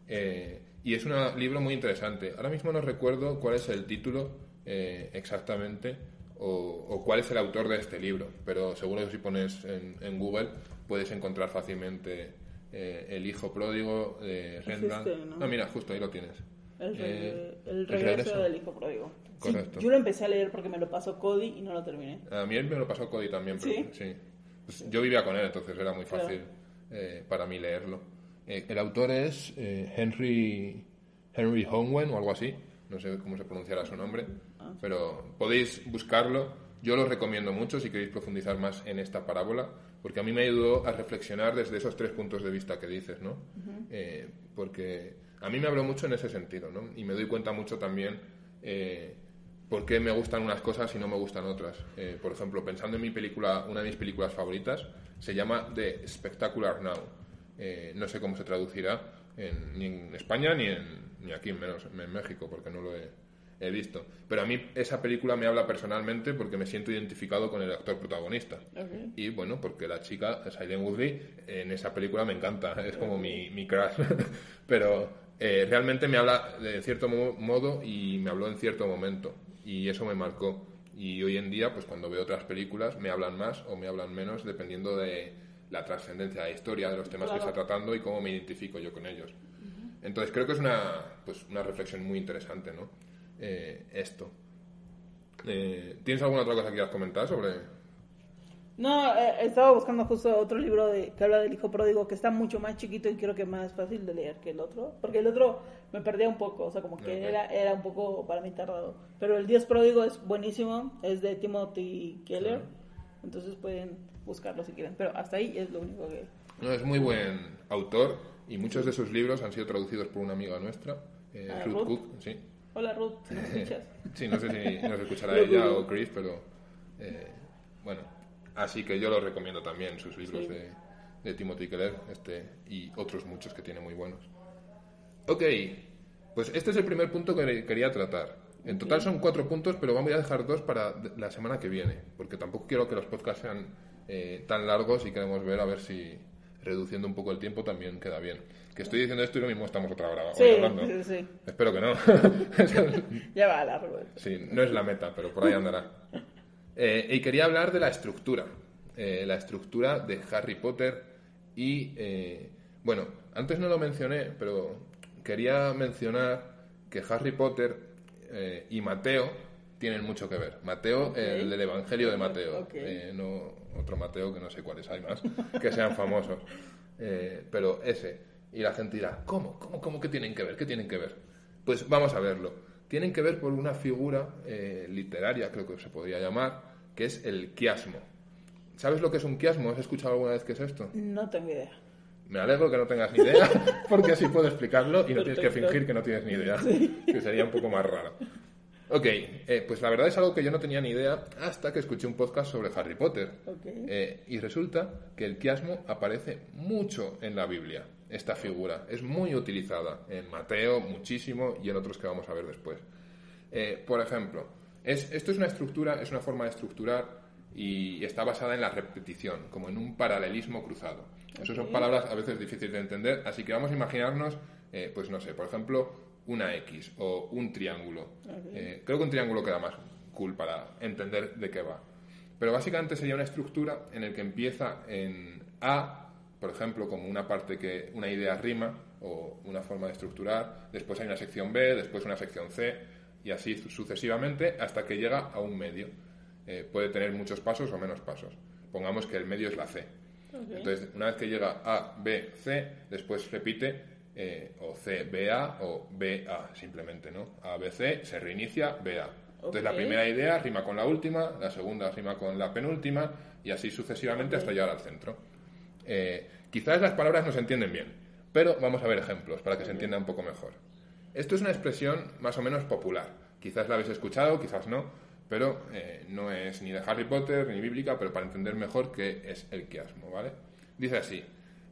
Eh, y es un libro muy interesante. Ahora mismo no recuerdo cuál es el título eh, exactamente o, cuál es el autor de este libro, pero seguro que si pones en, Google puedes encontrar fácilmente El hijo pródigo de Rembrandt. ¿no? Ah, mira, justo ahí lo tienes. El, regreso del hijo pródigo yo lo empecé a leer porque me lo pasó Cody y no lo terminé. A mí me lo pasó Cody también, pero sí. Pues yo vivía con él, entonces era muy fácil eh, para mí leerlo. Eh, el autor es eh, Henry, Henry o algo así. No sé cómo se pronunciará su nombre, ah. pero podéis buscarlo Yo lo recomiendo mucho si queréis profundizar más en esta parábola, porque a mí me ayudó a reflexionar desde esos tres puntos de vista que dices, ¿no? Eh, porque a mí me habló mucho en ese sentido, ¿no? Y me doy cuenta mucho también eh, por qué me gustan unas cosas y no me gustan otras. Eh, por ejemplo, pensando en mi película, una de mis películas favoritas, se llama The Spectacular Now. Eh, no sé cómo se traducirá ni en España ni, ni aquí, menos en México, porque no lo he, visto. Pero a mí esa película me habla personalmente porque me siento identificado con el actor protagonista. Y bueno, porque la chica, Silent Woodley, en esa película me encanta, es como mi, mi crush. Pero eh, realmente me habla de cierto modo y me habló en cierto momento y eso me marcó. Y hoy en día, pues cuando veo otras películas, me hablan más o me hablan menos dependiendo de la trascendencia de la historia, de los temas que está tratando y cómo me identifico yo con ellos. Entonces creo que es una, pues, una reflexión muy interesante, ¿no? Eh, esto. Eh, ¿Tienes alguna otra cosa que quieras comentar sobre, no, eh, estaba buscando justo otro libro de, que habla del hijo pródigo que está mucho más chiquito y creo que más fácil de leer que el otro. Porque el otro me perdía un poco, o sea, como que era, era un poco para mí tardado. Pero el Dios pródigo es buenísimo, es de Timothy Keller. Entonces pueden buscarlo si quieren. Pero hasta ahí es lo único que. No, es muy buen autor y muchos de sus libros han sido traducidos por una amiga nuestra, eh, ah, Ruth, Cook. Sí. Hola Ruth, ¿nos escuchas? sí, no sé si nos escuchará ella o Chris, pero eh, bueno Así que yo lo recomiendo también, sus libros de, de, Timothy Keller este, y otros muchos que tiene muy buenos. Ok, pues este es el primer punto que quería tratar. En total son cuatro puntos, pero vamos a dejar dos para la semana que viene, porque tampoco quiero que los podcasts sean eh, tan largos y queremos ver a ver si reduciendo un poco el tiempo también queda bien. Que estoy diciendo esto y lo mismo estamos otra hora sí, hablando. Sí, Espero que no. ya va largo. Sí, no es la meta, pero por ahí andará. Eh, y quería hablar de la estructura, eh, la estructura de Harry Potter y, eh, bueno, antes no lo mencioné, pero quería mencionar que Harry Potter y Mateo tienen mucho que ver. Mateo, el del Evangelio de Mateo, no otro Mateo que no sé cuáles hay más, que sean famosos, pero ese. Y la gente dirá, ¿cómo? ¿Cómo, cómo que tienen que ver? ¿Qué tienen que ver? Pues vamos a verlo tienen que ver por una figura eh, literaria, creo que se podría llamar, que es el quiasmo. ¿Sabes lo que es un quiasmo? ¿Has escuchado alguna vez qué es esto? No tengo idea. Me alegro que no tengas ni idea, porque así puedo explicarlo y no tienes que fingir que no tienes ni idea, que sería un poco más raro. Ok, eh, pues la verdad es algo que yo no tenía ni idea hasta que escuché un podcast sobre Harry Potter. Eh, y resulta que el quiasmo aparece mucho en la Biblia esta figura. Es muy utilizada en Mateo muchísimo y en otros que vamos a ver después. Eh, por ejemplo, es, esto es una estructura, es una forma de estructurar y está basada en la repetición, como en un paralelismo cruzado. Esas son palabras a veces difíciles de entender, así que vamos a imaginarnos, eh, pues no sé, por ejemplo, una X o un triángulo. Eh, creo que un triángulo queda más cool para entender de qué va. Pero básicamente sería una estructura en el que empieza en A por ejemplo, como una parte que una idea rima o una forma de estructurar, después hay una sección B, después una sección C y así sucesivamente hasta que llega a un medio. Eh, puede tener muchos pasos o menos pasos. Pongamos que el medio es la C. Entonces, una vez que llega A, B, C, después repite eh, o C, B, A o B, A simplemente, ¿no? A, B, C, se reinicia, B, A. Entonces, la primera idea rima con la última, la segunda rima con la penúltima y así sucesivamente hasta llegar al centro. Eh, quizás las palabras no se entienden bien, pero vamos a ver ejemplos para que se entienda un poco mejor. Esto es una expresión más o menos popular. Quizás la habéis escuchado, quizás no, pero eh, no es ni de Harry Potter ni bíblica, pero para entender mejor qué es el quiasmo, ¿vale? Dice así: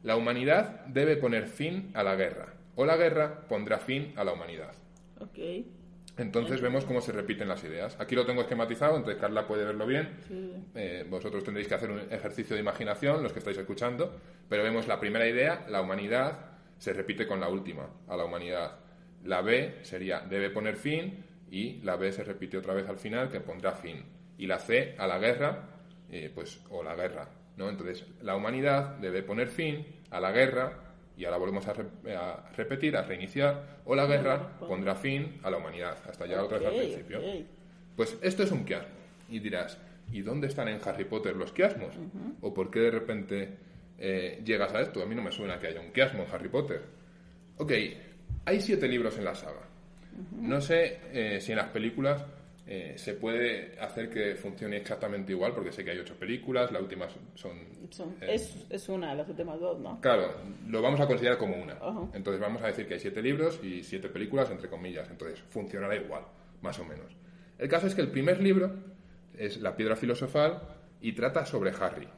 La humanidad debe poner fin a la guerra, o la guerra pondrá fin a la humanidad. Okay. Entonces vemos cómo se repiten las ideas. Aquí lo tengo esquematizado, entonces Carla puede verlo bien. Eh, vosotros tendréis que hacer un ejercicio de imaginación, los que estáis escuchando, pero vemos la primera idea, la humanidad, se repite con la última, a la humanidad. La B sería debe poner fin y la B se repite otra vez al final que pondrá fin. Y la C a la guerra, eh, pues o la guerra. ¿No? Entonces la humanidad debe poner fin a la guerra y ahora volvemos a, repetir, a reiniciar, o la guerra pondrá fin a la humanidad, hasta llegar otra vez al principio. Pues esto es un quiasmo. Y dirás, ¿y dónde están en Harry Potter los quiasmos? ¿O por qué de repente eh, llegas a esto? A mí no me suena que haya un quiasmo en Harry Potter. Ok, hay siete libros en la saga. No sé eh, si en las películas eh, se puede hacer que funcione exactamente igual, porque sé que hay ocho películas, las últimas son... Eh, es, es, una las últimas dos, ¿no? Claro, lo vamos a considerar como una. Entonces vamos a decir que hay siete libros y siete películas, entre comillas. Entonces funcionará igual, más o menos. El caso es que el primer libro es La piedra filosofal y trata sobre Harry,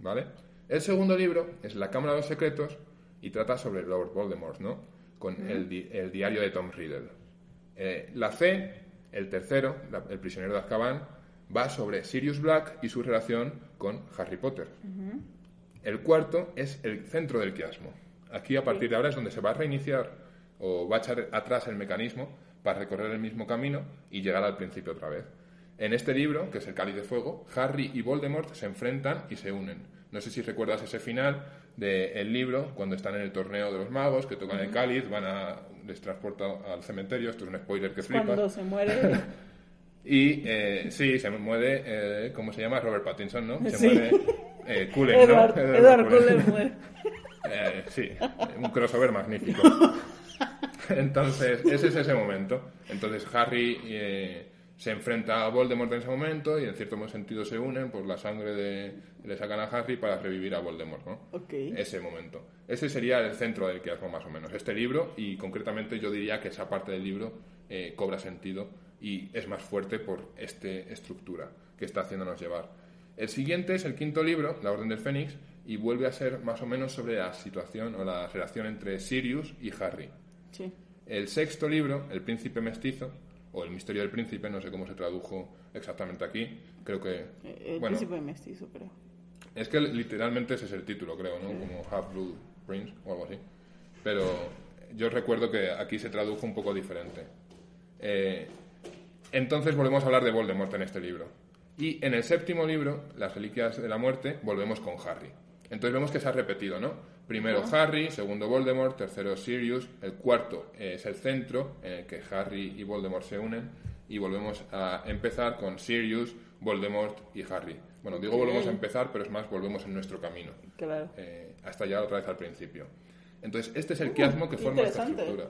¿vale? El segundo libro es La cámara de los secretos y trata sobre Lord Voldemort, ¿no? Con el, el, diario de Tom Riddle. Eh, la C el tercero, El prisionero de Azkaban, va sobre Sirius Black y su relación con Harry Potter. El cuarto es el centro del quiasmo. Aquí, a partir de ahora, es donde se va a reiniciar o va a echar atrás el mecanismo para recorrer el mismo camino y llegar al principio otra vez. En este libro, que es El Cáliz de Fuego, Harry y Voldemort se enfrentan y se unen. No sé si recuerdas ese final del libro, cuando están en el torneo de los magos, que tocan el cáliz, van a les transporta al cementerio. Esto es un spoiler que flipa. Cuando se muere. y eh, sí, se muere, eh, ¿cómo se llama? Robert Pattinson, ¿no? Se muere eh, Cullen, ¿no? Edward, Cullen muere. Eh, sí, un crossover magnífico. Entonces, ese es ese momento. Entonces, Harry eh, se enfrenta a Voldemort en ese momento y en cierto sentido se unen por la sangre de le sacan a Harry para revivir a Voldemort, ¿no? Ese momento. Ese sería el centro del quiasmo más o menos. Este libro y concretamente yo diría que esa parte del libro eh, cobra sentido y es más fuerte por esta estructura que está haciéndonos llevar. El siguiente es el quinto libro, La Orden del Fénix, y vuelve a ser más o menos sobre la situación o la relación entre Sirius y Harry. Sí. El sexto libro, El Príncipe Mestizo, o El misterio del príncipe, no sé cómo se tradujo exactamente aquí. Creo que. El príncipe mestizo, creo. Es que literalmente ese es el título, creo, ¿no? Como Half-Blood Prince o algo así. Pero yo recuerdo que aquí se tradujo un poco diferente. Eh, entonces volvemos a hablar de Voldemort en este libro. Y en el séptimo libro, Las Reliquias de la Muerte, volvemos con Harry. Entonces vemos que se ha repetido, ¿no? Primero Harry, segundo Voldemort, tercero Sirius, el cuarto es el centro en el que Harry y Voldemort se unen y volvemos a empezar con Sirius, Voldemort y Harry. Bueno, digo volvemos a empezar, pero es más, volvemos en nuestro camino. Claro. Eh, hasta llegar otra vez al principio. Entonces, este es el quiasmo que forma esta estructura.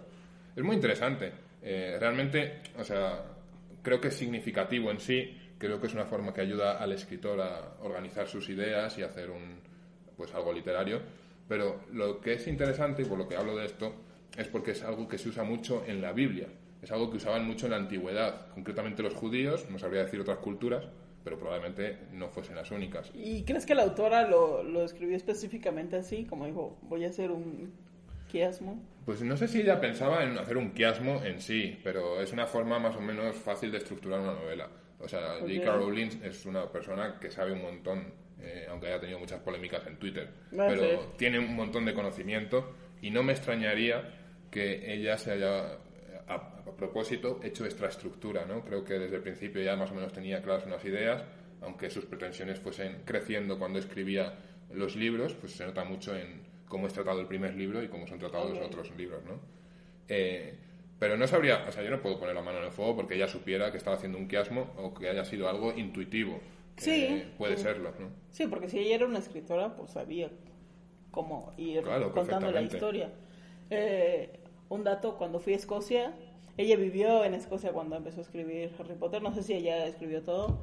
Es muy interesante. Eh, realmente, o sea, creo que es significativo en sí. Creo que es una forma que ayuda al escritor a organizar sus ideas y hacer un, pues algo literario pero lo que es interesante, y por lo que hablo de esto, es porque es algo que se usa mucho en la Biblia. Es algo que usaban mucho en la antigüedad, concretamente los judíos, no sabría decir otras culturas, pero probablemente no fuesen las únicas. ¿Y crees que la autora lo, lo escribió específicamente así? Como dijo, voy a hacer un quiasmo. Pues no sé si ella pensaba en hacer un quiasmo en sí, pero es una forma más o menos fácil de estructurar una novela. O sea, J.K. Rowling es una persona que sabe un montón eh, aunque haya tenido muchas polémicas en Twitter. Ah, pero tiene un montón de conocimiento y no me extrañaría que ella se haya, a, propósito, hecho esta estructura. ¿no? Creo que desde el principio ya más o menos tenía claras unas ideas, aunque sus pretensiones fuesen creciendo cuando escribía los libros, pues se nota mucho en cómo es tratado el primer libro y cómo son tratados los otros libros. ¿no? Eh, pero no sabría, o sea, yo no puedo poner la mano en el fuego porque ella supiera que estaba haciendo un quiasmo o que haya sido algo intuitivo. Sí. Eh, puede serlo, ¿no? Sí, porque si ella era una escritora, pues sabía cómo ir contando la historia. Eh, un dato, cuando fui a Escocia, ella vivió en Escocia cuando empezó a escribir Harry Potter, no sé si ella escribió todo,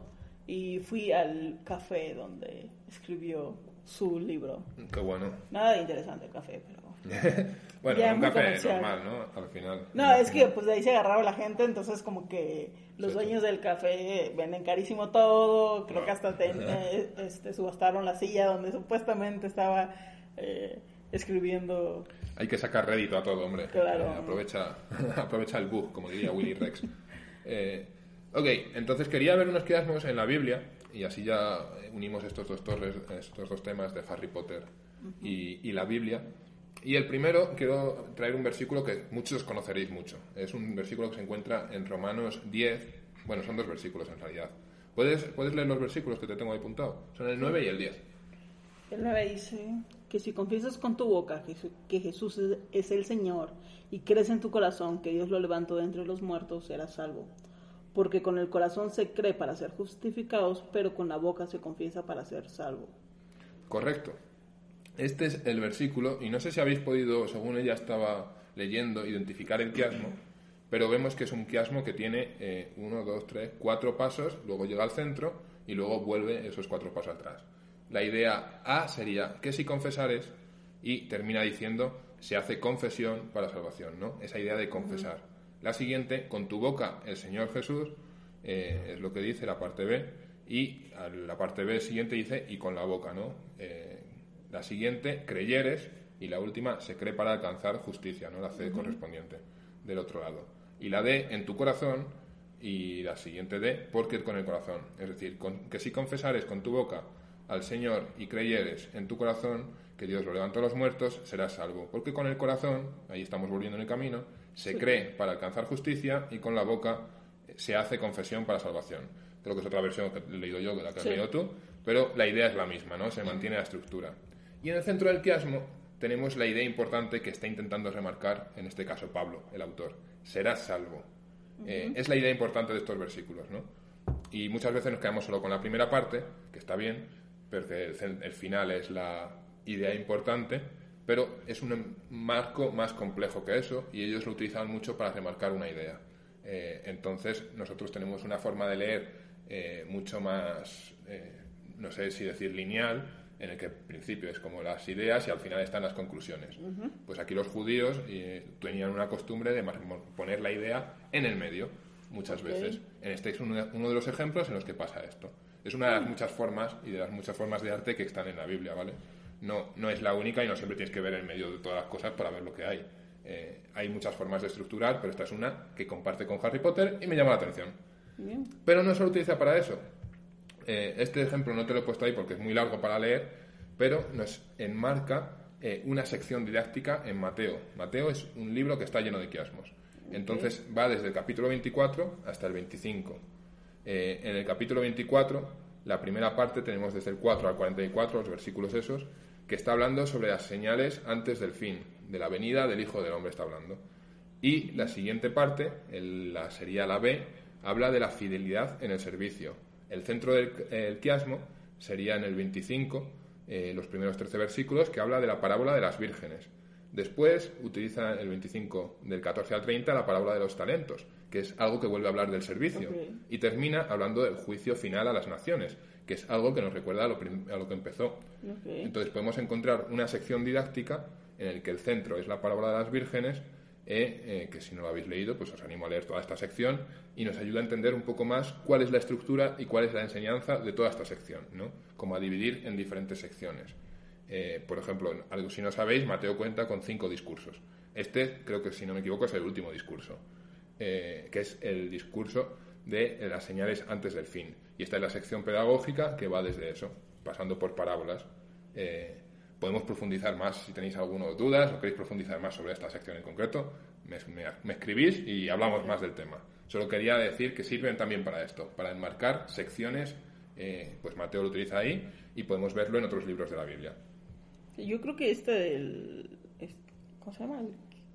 y fui al café donde escribió su libro. Qué bueno. Nada de interesante el café, pero bueno, un café normal, ¿no? Al final. No, es que pues de ahí se agarraba la gente, entonces como que los dueños del café venden carísimo todo, creo que hasta eh, este, subastaron la silla donde supuestamente estaba eh, escribiendo. Hay que sacar rédito a todo, hombre. Claro. Eh, aprovecha, aprovecha el bug, como diría Willy Rex. ok, entonces quería ver unos quiasmos en la Biblia y así ya unimos estos dos, torres, estos dos temas de Harry Potter y, y la Biblia. Y el primero, quiero traer un versículo que muchos conoceréis mucho. Es un versículo que se encuentra en Romanos 10. Bueno, son dos versículos en realidad. ¿Puedes, ¿Puedes leer los versículos que te tengo ahí apuntado? Son el 9 y el 10. El 9 dice que si confiesas con tu boca que Jesús es el Señor y crees en tu corazón que Dios lo levantó de entre los muertos, serás salvo. Porque con el corazón se cree para ser justificados, pero con la boca se confiesa para ser salvo. Correcto. Este es el versículo, y no sé si habéis podido, según ella estaba leyendo, identificar el quiasmo, pero vemos que es un quiasmo que tiene eh, uno, dos, tres, cuatro pasos, luego llega al centro y luego vuelve esos cuatro pasos atrás. La idea A sería que si confesares y termina diciendo se hace confesión para salvación, ¿no? Esa idea de confesar. La siguiente, con tu boca el Señor Jesús, eh, es lo que dice la parte B, y la parte B siguiente dice y con la boca, ¿no? Eh, la siguiente, creyeres, y la última, se cree para alcanzar justicia, ¿no? La C correspondiente del otro lado. Y la D, en tu corazón, y la siguiente D, porque con el corazón. Es decir, que si confesares con tu boca al Señor y creyeres en tu corazón que Dios lo levantó a los muertos, serás salvo. Porque con el corazón, ahí estamos volviendo en el camino, se cree para alcanzar justicia y con la boca se hace confesión para salvación. Creo que es otra versión que he leído yo que la que has leído tú, pero la idea es la misma, ¿no? Se mantiene la estructura. Y en el centro del quiasmo tenemos la idea importante que está intentando remarcar, en este caso Pablo, el autor. Serás salvo. Eh, es la idea importante de estos versículos, ¿no? Y muchas veces nos quedamos solo con la primera parte, que está bien, pero que el, final es la idea importante, pero es un marco más complejo que eso y ellos lo utilizan mucho para remarcar una idea. Eh, entonces, nosotros tenemos una forma de leer eh, mucho más, no sé si decir lineal, en el que al principio es como las ideas y al final están las conclusiones. Pues aquí los judíos tenían una costumbre de poner la idea en el medio muchas veces. En este es uno de los ejemplos en los que pasa esto. Es una de las muchas formas y de las muchas formas de arte que están en la Biblia, ¿vale? No, no es la única y no siempre tienes que ver el medio de todas las cosas para ver lo que hay. Eh, hay muchas formas de estructurar, pero esta es una que comparte con Harry Potter y me llama la atención. Pero no se lo utiliza para eso. Eh, este ejemplo no te lo he puesto ahí porque es muy largo para leer, pero nos enmarca eh, una sección didáctica en Mateo. Mateo es un libro que está lleno de quiasmos. Entonces va desde el capítulo 24 hasta el 25. Eh, en el capítulo 24, la primera parte, tenemos desde el 4 al 44, los versículos esos, que está hablando sobre las señales antes del fin, de la venida del Hijo del Hombre está hablando. Y la siguiente parte, la, sería la B, habla de la fidelidad en el servicio. El centro del quiasmo sería en el 25, eh, los primeros 13 versículos, que habla de la parábola de las vírgenes. Después utiliza el 25 del 14 al 30 la parábola de los talentos, que es algo que vuelve a hablar del servicio. Y termina hablando del juicio final a las naciones, que es algo que nos recuerda a lo, que empezó. Entonces podemos encontrar una sección didáctica en la que el centro es la parábola de las vírgenes, eh, eh, que si no lo habéis leído, pues os animo a leer toda esta sección y nos ayuda a entender un poco más cuál es la estructura y cuál es la enseñanza de toda esta sección, ¿no? Como a dividir en diferentes secciones. Eh, por ejemplo, algo si no sabéis, Mateo cuenta con cinco discursos. Este, creo que si no me equivoco, es el último discurso, eh, que es el discurso de las señales antes del fin. Y esta es la sección pedagógica que va desde eso, pasando por parábolas. Eh, podemos profundizar más si tenéis algunas dudas o queréis profundizar más sobre esta sección en concreto. Me, me, escribís y hablamos más del tema. Solo quería decir que sirven también para esto, para enmarcar secciones. pues Mateo lo utiliza ahí y podemos verlo en otros libros de la Biblia. Yo creo que este del... ¿Cómo se llama?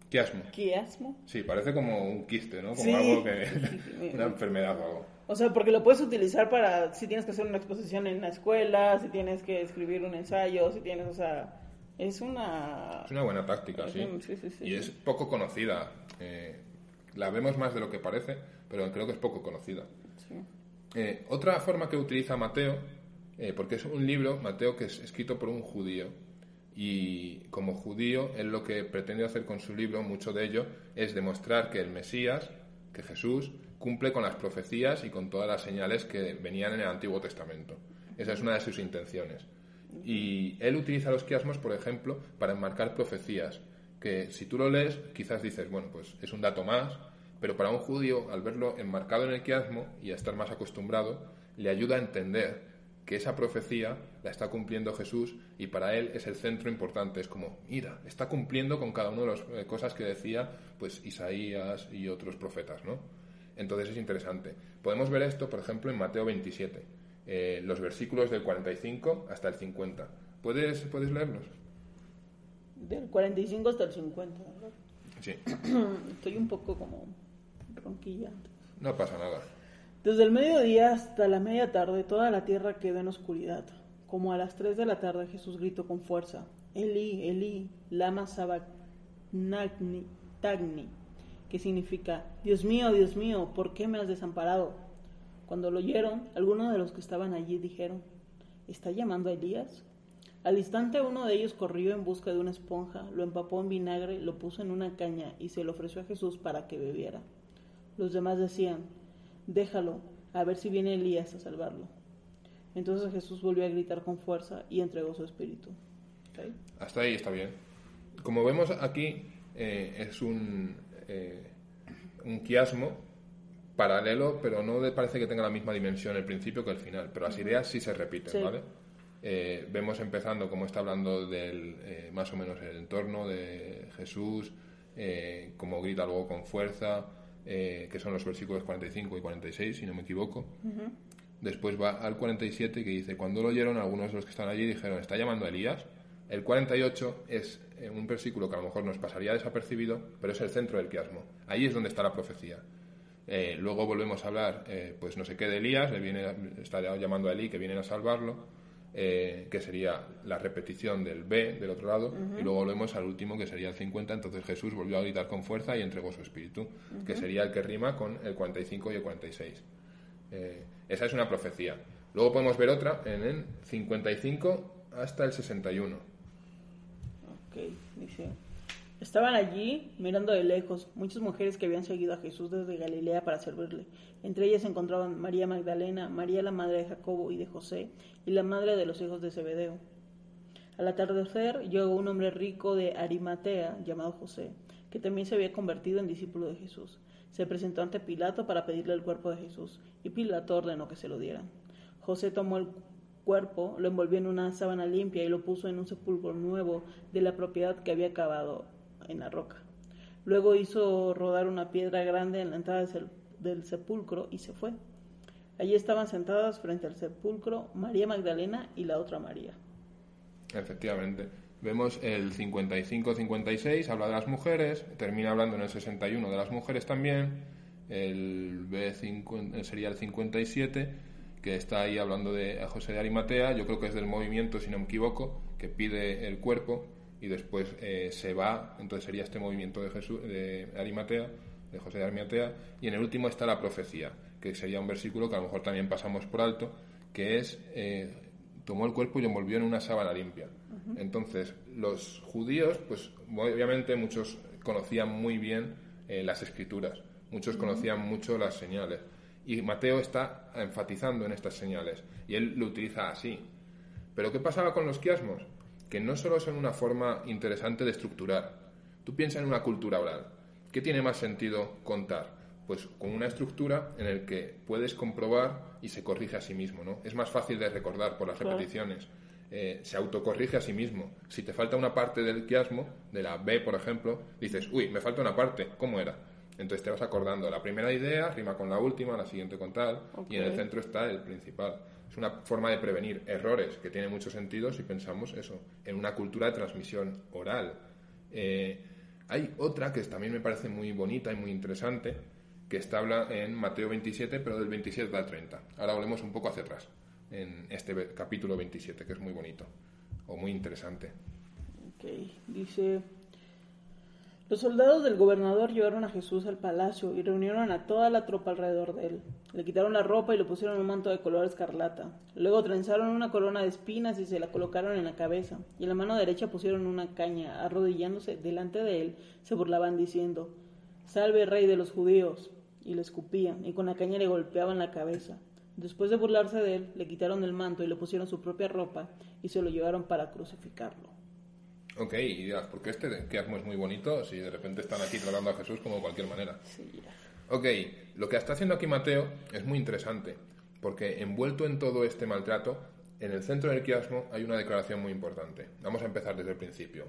Quiasmo. Quiasmo. Sí, parece como un quiste, ¿no? Como algo que... una enfermedad o algo. O sea, porque lo puedes utilizar para si tienes que hacer una exposición en la escuela, si tienes que escribir un ensayo, si tienes, o sea, es una... Es una buena táctica, sí. sí, sí, sí y es poco conocida. Eh, la vemos más de lo que parece, pero creo que es poco conocida. Eh, otra forma que utiliza Mateo, eh, porque es un libro, Mateo, que es escrito por un judío, y como judío, él lo que pretende hacer con su libro, mucho de ello, es demostrar que el Mesías, que Jesús, cumple con las profecías y con todas las señales que venían en el Antiguo Testamento. Esa es una de sus intenciones. Y él utiliza los quiasmos, por ejemplo, para enmarcar profecías, que si tú lo lees, quizás dices, bueno, pues es un dato más, pero para un judío, al verlo enmarcado en el quiasmo y a estar más acostumbrado, le ayuda a entender que esa profecía la está cumpliendo Jesús y para él es el centro importante. Es como, mira, está cumpliendo con cada una de las eh, cosas que decía pues Isaías y otros profetas, ¿no? Entonces es interesante. Podemos ver esto, por ejemplo, en Mateo 27, eh, los versículos del 45 hasta el 50. ¿Puedes, ¿puedes leerlos? Del 45 hasta el 50, ¿verdad? Sí. Estoy un poco como ronquilla. No pasa nada. Desde el mediodía hasta la media tarde toda la tierra quedó en oscuridad. Como a las tres de la tarde Jesús gritó con fuerza, Eli, Eli, lama sabactagni, significa, Dios mío, Dios mío, ¿por qué me has desamparado? Cuando lo oyeron, algunos de los que estaban allí dijeron, ¿está llamando a Elías? Al instante uno de ellos corrió en busca de una esponja, lo empapó en vinagre, lo puso en una caña y se lo ofreció a Jesús para que bebiera. Los demás decían, déjalo, a ver si viene Elías a salvarlo. Entonces Jesús volvió a gritar con fuerza y entregó su espíritu. Hasta ahí está bien. Como vemos aquí, eh, es un, eh, un quiasmo paralelo, pero no parece que tenga la misma dimensión el principio que el final, pero las ideas sí se repiten, ¿vale? Eh, vemos empezando como está hablando del más o menos el entorno de Jesús, como grita luego con fuerza, que son los versículos 45 y 46, si no me equivoco. Después va al 47 que dice, cuando lo oyeron algunos de los que están allí dijeron, ¿está llamando a Elías? El 48 es eh, un versículo que a lo mejor nos pasaría desapercibido, pero es el centro del quiasmo. Ahí es donde está la profecía. Eh, luego volvemos a hablar, eh, pues no sé qué de Elías, le viene, está llamando a Elí que vienen a salvarlo, que sería la repetición del B del otro lado, y luego volvemos al último que sería el 50, entonces Jesús volvió a gritar con fuerza y entregó su espíritu, que sería el que rima con el 45 y el 46. esa es una profecía. Luego podemos ver otra en el 55 hasta el 61 dice. Estaban allí, mirando de lejos, muchas mujeres que habían seguido a Jesús desde Galilea para servirle. Entre ellas se encontraban María Magdalena, María la madre de Jacobo y de José, y la madre de los hijos de Zebedeo. Al atardecer llegó un hombre rico de Arimatea, llamado José, que también se había convertido en discípulo de Jesús. Se presentó ante Pilato para pedirle el cuerpo de Jesús, y Pilato ordenó que se lo dieran. José tomó el cuerpo, lo envolvió en una sábana limpia y lo puso en un sepulcro nuevo de la propiedad que había cavado en la roca. Luego hizo rodar una piedra grande en la entrada del sepulcro y se fue. Allí estaban sentadas frente al sepulcro María Magdalena y la otra María. Efectivamente. Vemos el 55-56, habla de las mujeres, termina hablando en el 61 de las mujeres también, el B5 sería el 57 que está ahí hablando de José de Arimatea, yo creo que es del movimiento, si no me equivoco, que pide el cuerpo y después eh, se va, entonces sería este movimiento de, Jesús, de Arimatea, de José de Arimatea, y en el último está la profecía, que sería un versículo que a lo mejor también pasamos por alto, que es, eh, tomó el cuerpo y lo envolvió en una sábana limpia. Entonces, los judíos, pues obviamente muchos conocían muy bien eh, las escrituras, muchos conocían mucho las señales, y Mateo está enfatizando en estas señales y él lo utiliza así. Pero ¿qué pasaba con los quiasmos? Que no solo son una forma interesante de estructurar. Tú piensas en una cultura oral. ¿Qué tiene más sentido contar? Pues con una estructura en la que puedes comprobar y se corrige a sí mismo, ¿no? Es más fácil de recordar por las repeticiones. Eh, se autocorrige a sí mismo. Si te falta una parte del quiasmo, de la B, por ejemplo, dices, uy, me falta una parte, ¿cómo era? Entonces te vas acordando, la primera idea rima con la última, la siguiente con tal, y en el centro está el principal. Es una forma de prevenir errores que tiene mucho sentido si pensamos eso, en una cultura de transmisión oral. Eh, hay otra que también me parece muy bonita y muy interesante, que está habla en Mateo 27, pero del 27 al 30. Ahora volvemos un poco hacia atrás, en este capítulo 27, que es muy bonito, o muy interesante. Ok, dice... Los soldados del gobernador llevaron a Jesús al palacio y reunieron a toda la tropa alrededor de él. Le quitaron la ropa y le pusieron un manto de color escarlata. Luego trenzaron una corona de espinas y se la colocaron en la cabeza. Y en la mano derecha pusieron una caña. Arrodillándose delante de él, se burlaban diciendo, Salve rey de los judíos. Y le escupían y con la caña le golpeaban la cabeza. Después de burlarse de él, le quitaron el manto y le pusieron su propia ropa y se lo llevaron para crucificarlo. Ok, y dirás, ¿por qué este quiasmo es muy bonito si de repente están aquí tratando a Jesús como de cualquier manera? Sí. Ok, lo que está haciendo aquí Mateo es muy interesante, porque envuelto en todo este maltrato, en el centro del quiasmo hay una declaración muy importante. Vamos a empezar desde el principio.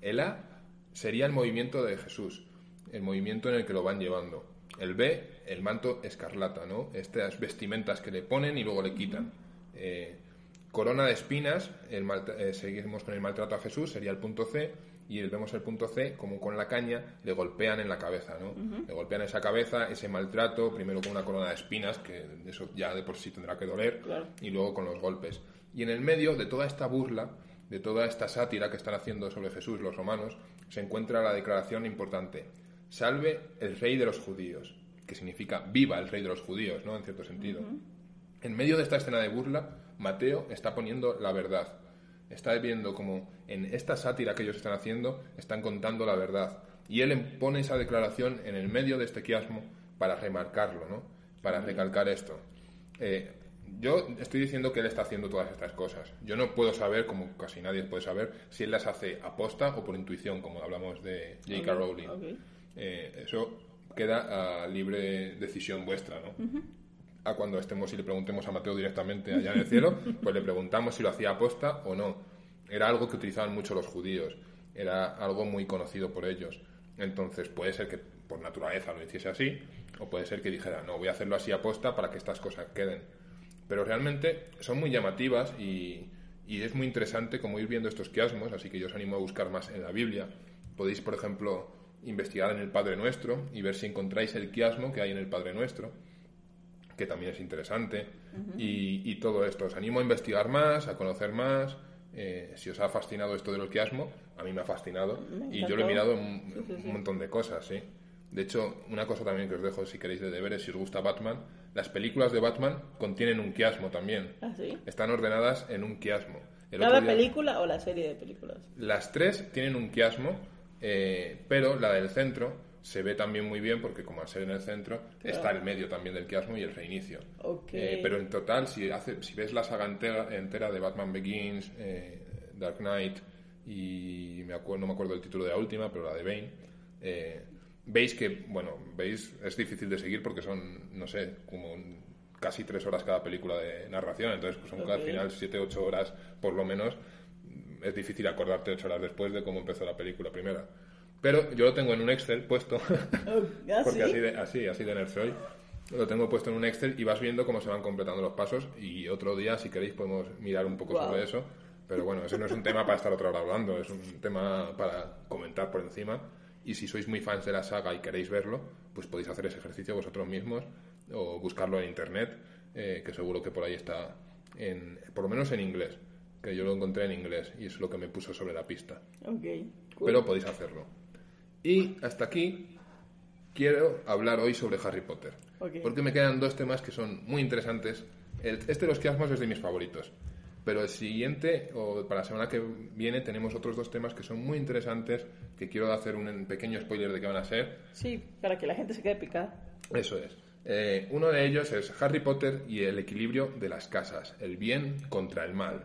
El A sería el movimiento de Jesús, el movimiento en el que lo van llevando. El B, el manto escarlata, ¿no? Estas vestimentas que le ponen y luego le quitan. Eh, Corona de espinas, eh, seguimos con el maltrato a Jesús, sería el punto C, y vemos el punto C como con la caña le golpean en la cabeza, ¿no? Le golpean esa cabeza, ese maltrato, primero con una corona de espinas, que eso ya de por sí tendrá que doler, y luego con los golpes. Y en el medio de toda esta burla, de toda esta sátira que están haciendo sobre Jesús los romanos, se encuentra la declaración importante. salve el rey de los judíos, que significa viva el rey de los judíos, ¿no? En cierto sentido. En medio de esta escena de burla, Mateo está poniendo la verdad. Está viendo como en esta sátira que ellos están haciendo, están contando la verdad. Y él pone esa declaración en el medio de este quiasmo para remarcarlo, ¿no? Para recalcar esto. Eh, yo estoy diciendo que él está haciendo todas estas cosas. Yo no puedo saber, como casi nadie puede saber, si él las hace aposta o por intuición, como hablamos de J.K. Rowling. Eh, eso queda a libre decisión vuestra, ¿no? A cuando estemos y le preguntemos a Mateo directamente allá en el cielo, pues le preguntamos si lo hacía aposta o no. Era algo que utilizaban mucho los judíos, era algo muy conocido por ellos. Entonces puede ser que por naturaleza lo hiciese así, o puede ser que dijera, no, voy a hacerlo así aposta para que estas cosas queden. Pero realmente son muy llamativas y, y es muy interesante como ir viendo estos quiasmos, así que yo os animo a buscar más en la Biblia. Podéis, por ejemplo, investigar en el Padre Nuestro y ver si encontráis el quiasmo que hay en el Padre Nuestro, que también es interesante, y, todo esto. Os animo a investigar más, a conocer más. Eh, si os ha fascinado esto del quiasmo, a mí me ha fascinado y yo lo he mirado en un montón de cosas, sí. De hecho, una cosa también que os dejo si queréis de deberes, si os gusta Batman, las películas de Batman contienen un quiasmo también. ¿Ah, sí? Están ordenadas en un quiasmo. ¿Cada película o la serie de películas? Las tres tienen un quiasmo eh, pero la del centro se ve también muy bien porque como al ser en el centro está el medio también del quiasmo y el reinicio. Eh, pero en total, si, hace, si ves la saga entera, de Batman Begins, eh, Dark Knight y me acuerdo, no me acuerdo el título de la última, pero la de Bane, veis que, bueno, veis, es difícil de seguir porque son, no sé, como casi tres horas cada película de narración, entonces pues son al final siete, ocho horas por lo menos es difícil acordarte ocho horas después de cómo empezó la película primera. Pero yo lo tengo en un Excel puesto, oh, porque así de, así, así de nerd soy. Lo tengo puesto en un Excel y vas viendo cómo se van completando los pasos y otro día, si queréis, podemos mirar un poco sobre eso. Pero bueno, ese no es un tema para estar otra hora hablando, es un tema para comentar por encima. Y si sois muy fans de la saga y queréis verlo, pues podéis hacer ese ejercicio vosotros mismos o buscarlo en internet, eh, que seguro que por ahí está, en, por lo menos en inglés que yo lo encontré en inglés y es lo que me puso sobre la pista. Okay, Pero podéis hacerlo. Y hasta aquí quiero hablar hoy sobre Harry Potter. Porque me quedan dos temas que son muy interesantes. este de los quiasmos es de mis favoritos. Pero el siguiente, o para la semana que viene, tenemos otros dos temas que son muy interesantes, que quiero hacer un pequeño spoiler de qué van a ser. Sí, para que la gente se quede picada. Eso es. Eh, uno de ellos es Harry Potter y el equilibrio de las casas, el bien contra el mal.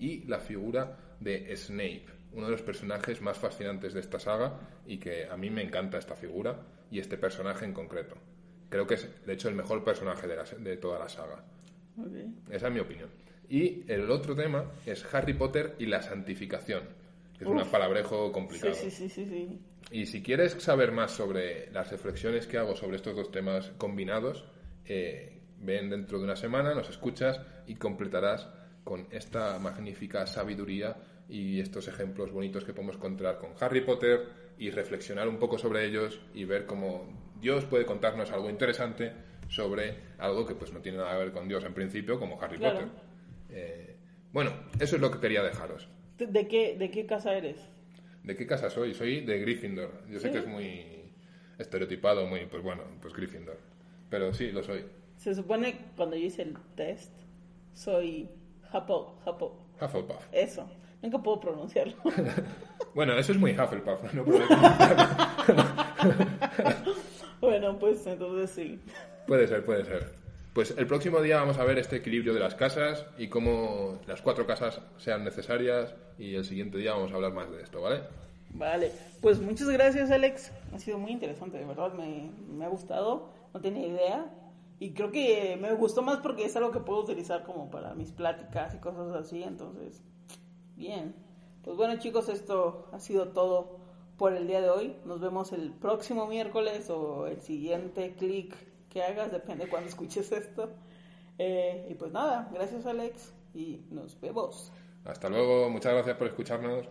Y la figura de Snape, uno de los personajes más fascinantes de esta saga y que a mí me encanta esta figura y este personaje en concreto. Creo que es, de hecho, el mejor personaje de, de toda la saga. Esa es mi opinión. Y el otro tema es Harry Potter y la santificación, que es un palabrejo complicado. Sí, sí, sí, sí. Y si quieres saber más sobre las reflexiones que hago sobre estos dos temas combinados, eh, ven dentro de una semana, nos escuchas y completarás con esta magnífica sabiduría y estos ejemplos bonitos que podemos encontrar con Harry Potter y reflexionar un poco sobre ellos y ver cómo Dios puede contarnos algo interesante sobre algo que pues no tiene nada que ver con Dios en principio, como Harry Potter. Eh, bueno, eso es lo que quería dejaros. ¿De qué, ¿De qué casa eres? ¿De qué casa soy? Soy de Gryffindor. Yo sé que es muy estereotipado, muy, pues bueno, pues Gryffindor. Pero sí, lo soy. Se supone cuando yo hice el test, soy Hufflepuff. Hufflepuff. Eso. Nunca puedo pronunciarlo. bueno, eso es muy Hufflepuff. No bueno, pues entonces sí. Puede ser, puede ser. Pues el próximo día vamos a ver este equilibrio de las casas y cómo las cuatro casas sean necesarias y el siguiente día vamos a hablar más de esto, ¿vale? Vale, pues muchas gracias Alex, ha sido muy interesante, de verdad me, ha gustado, no tenía idea y creo que me gustó más porque es algo que puedo utilizar como para mis pláticas y cosas así, entonces, bien. Pues bueno chicos, esto ha sido todo por el día de hoy, nos vemos el próximo miércoles o el siguiente clic que hagas, depende cuando escuches esto. Eh, y pues nada, gracias Alex y nos vemos. Hasta luego, muchas gracias por escucharnos.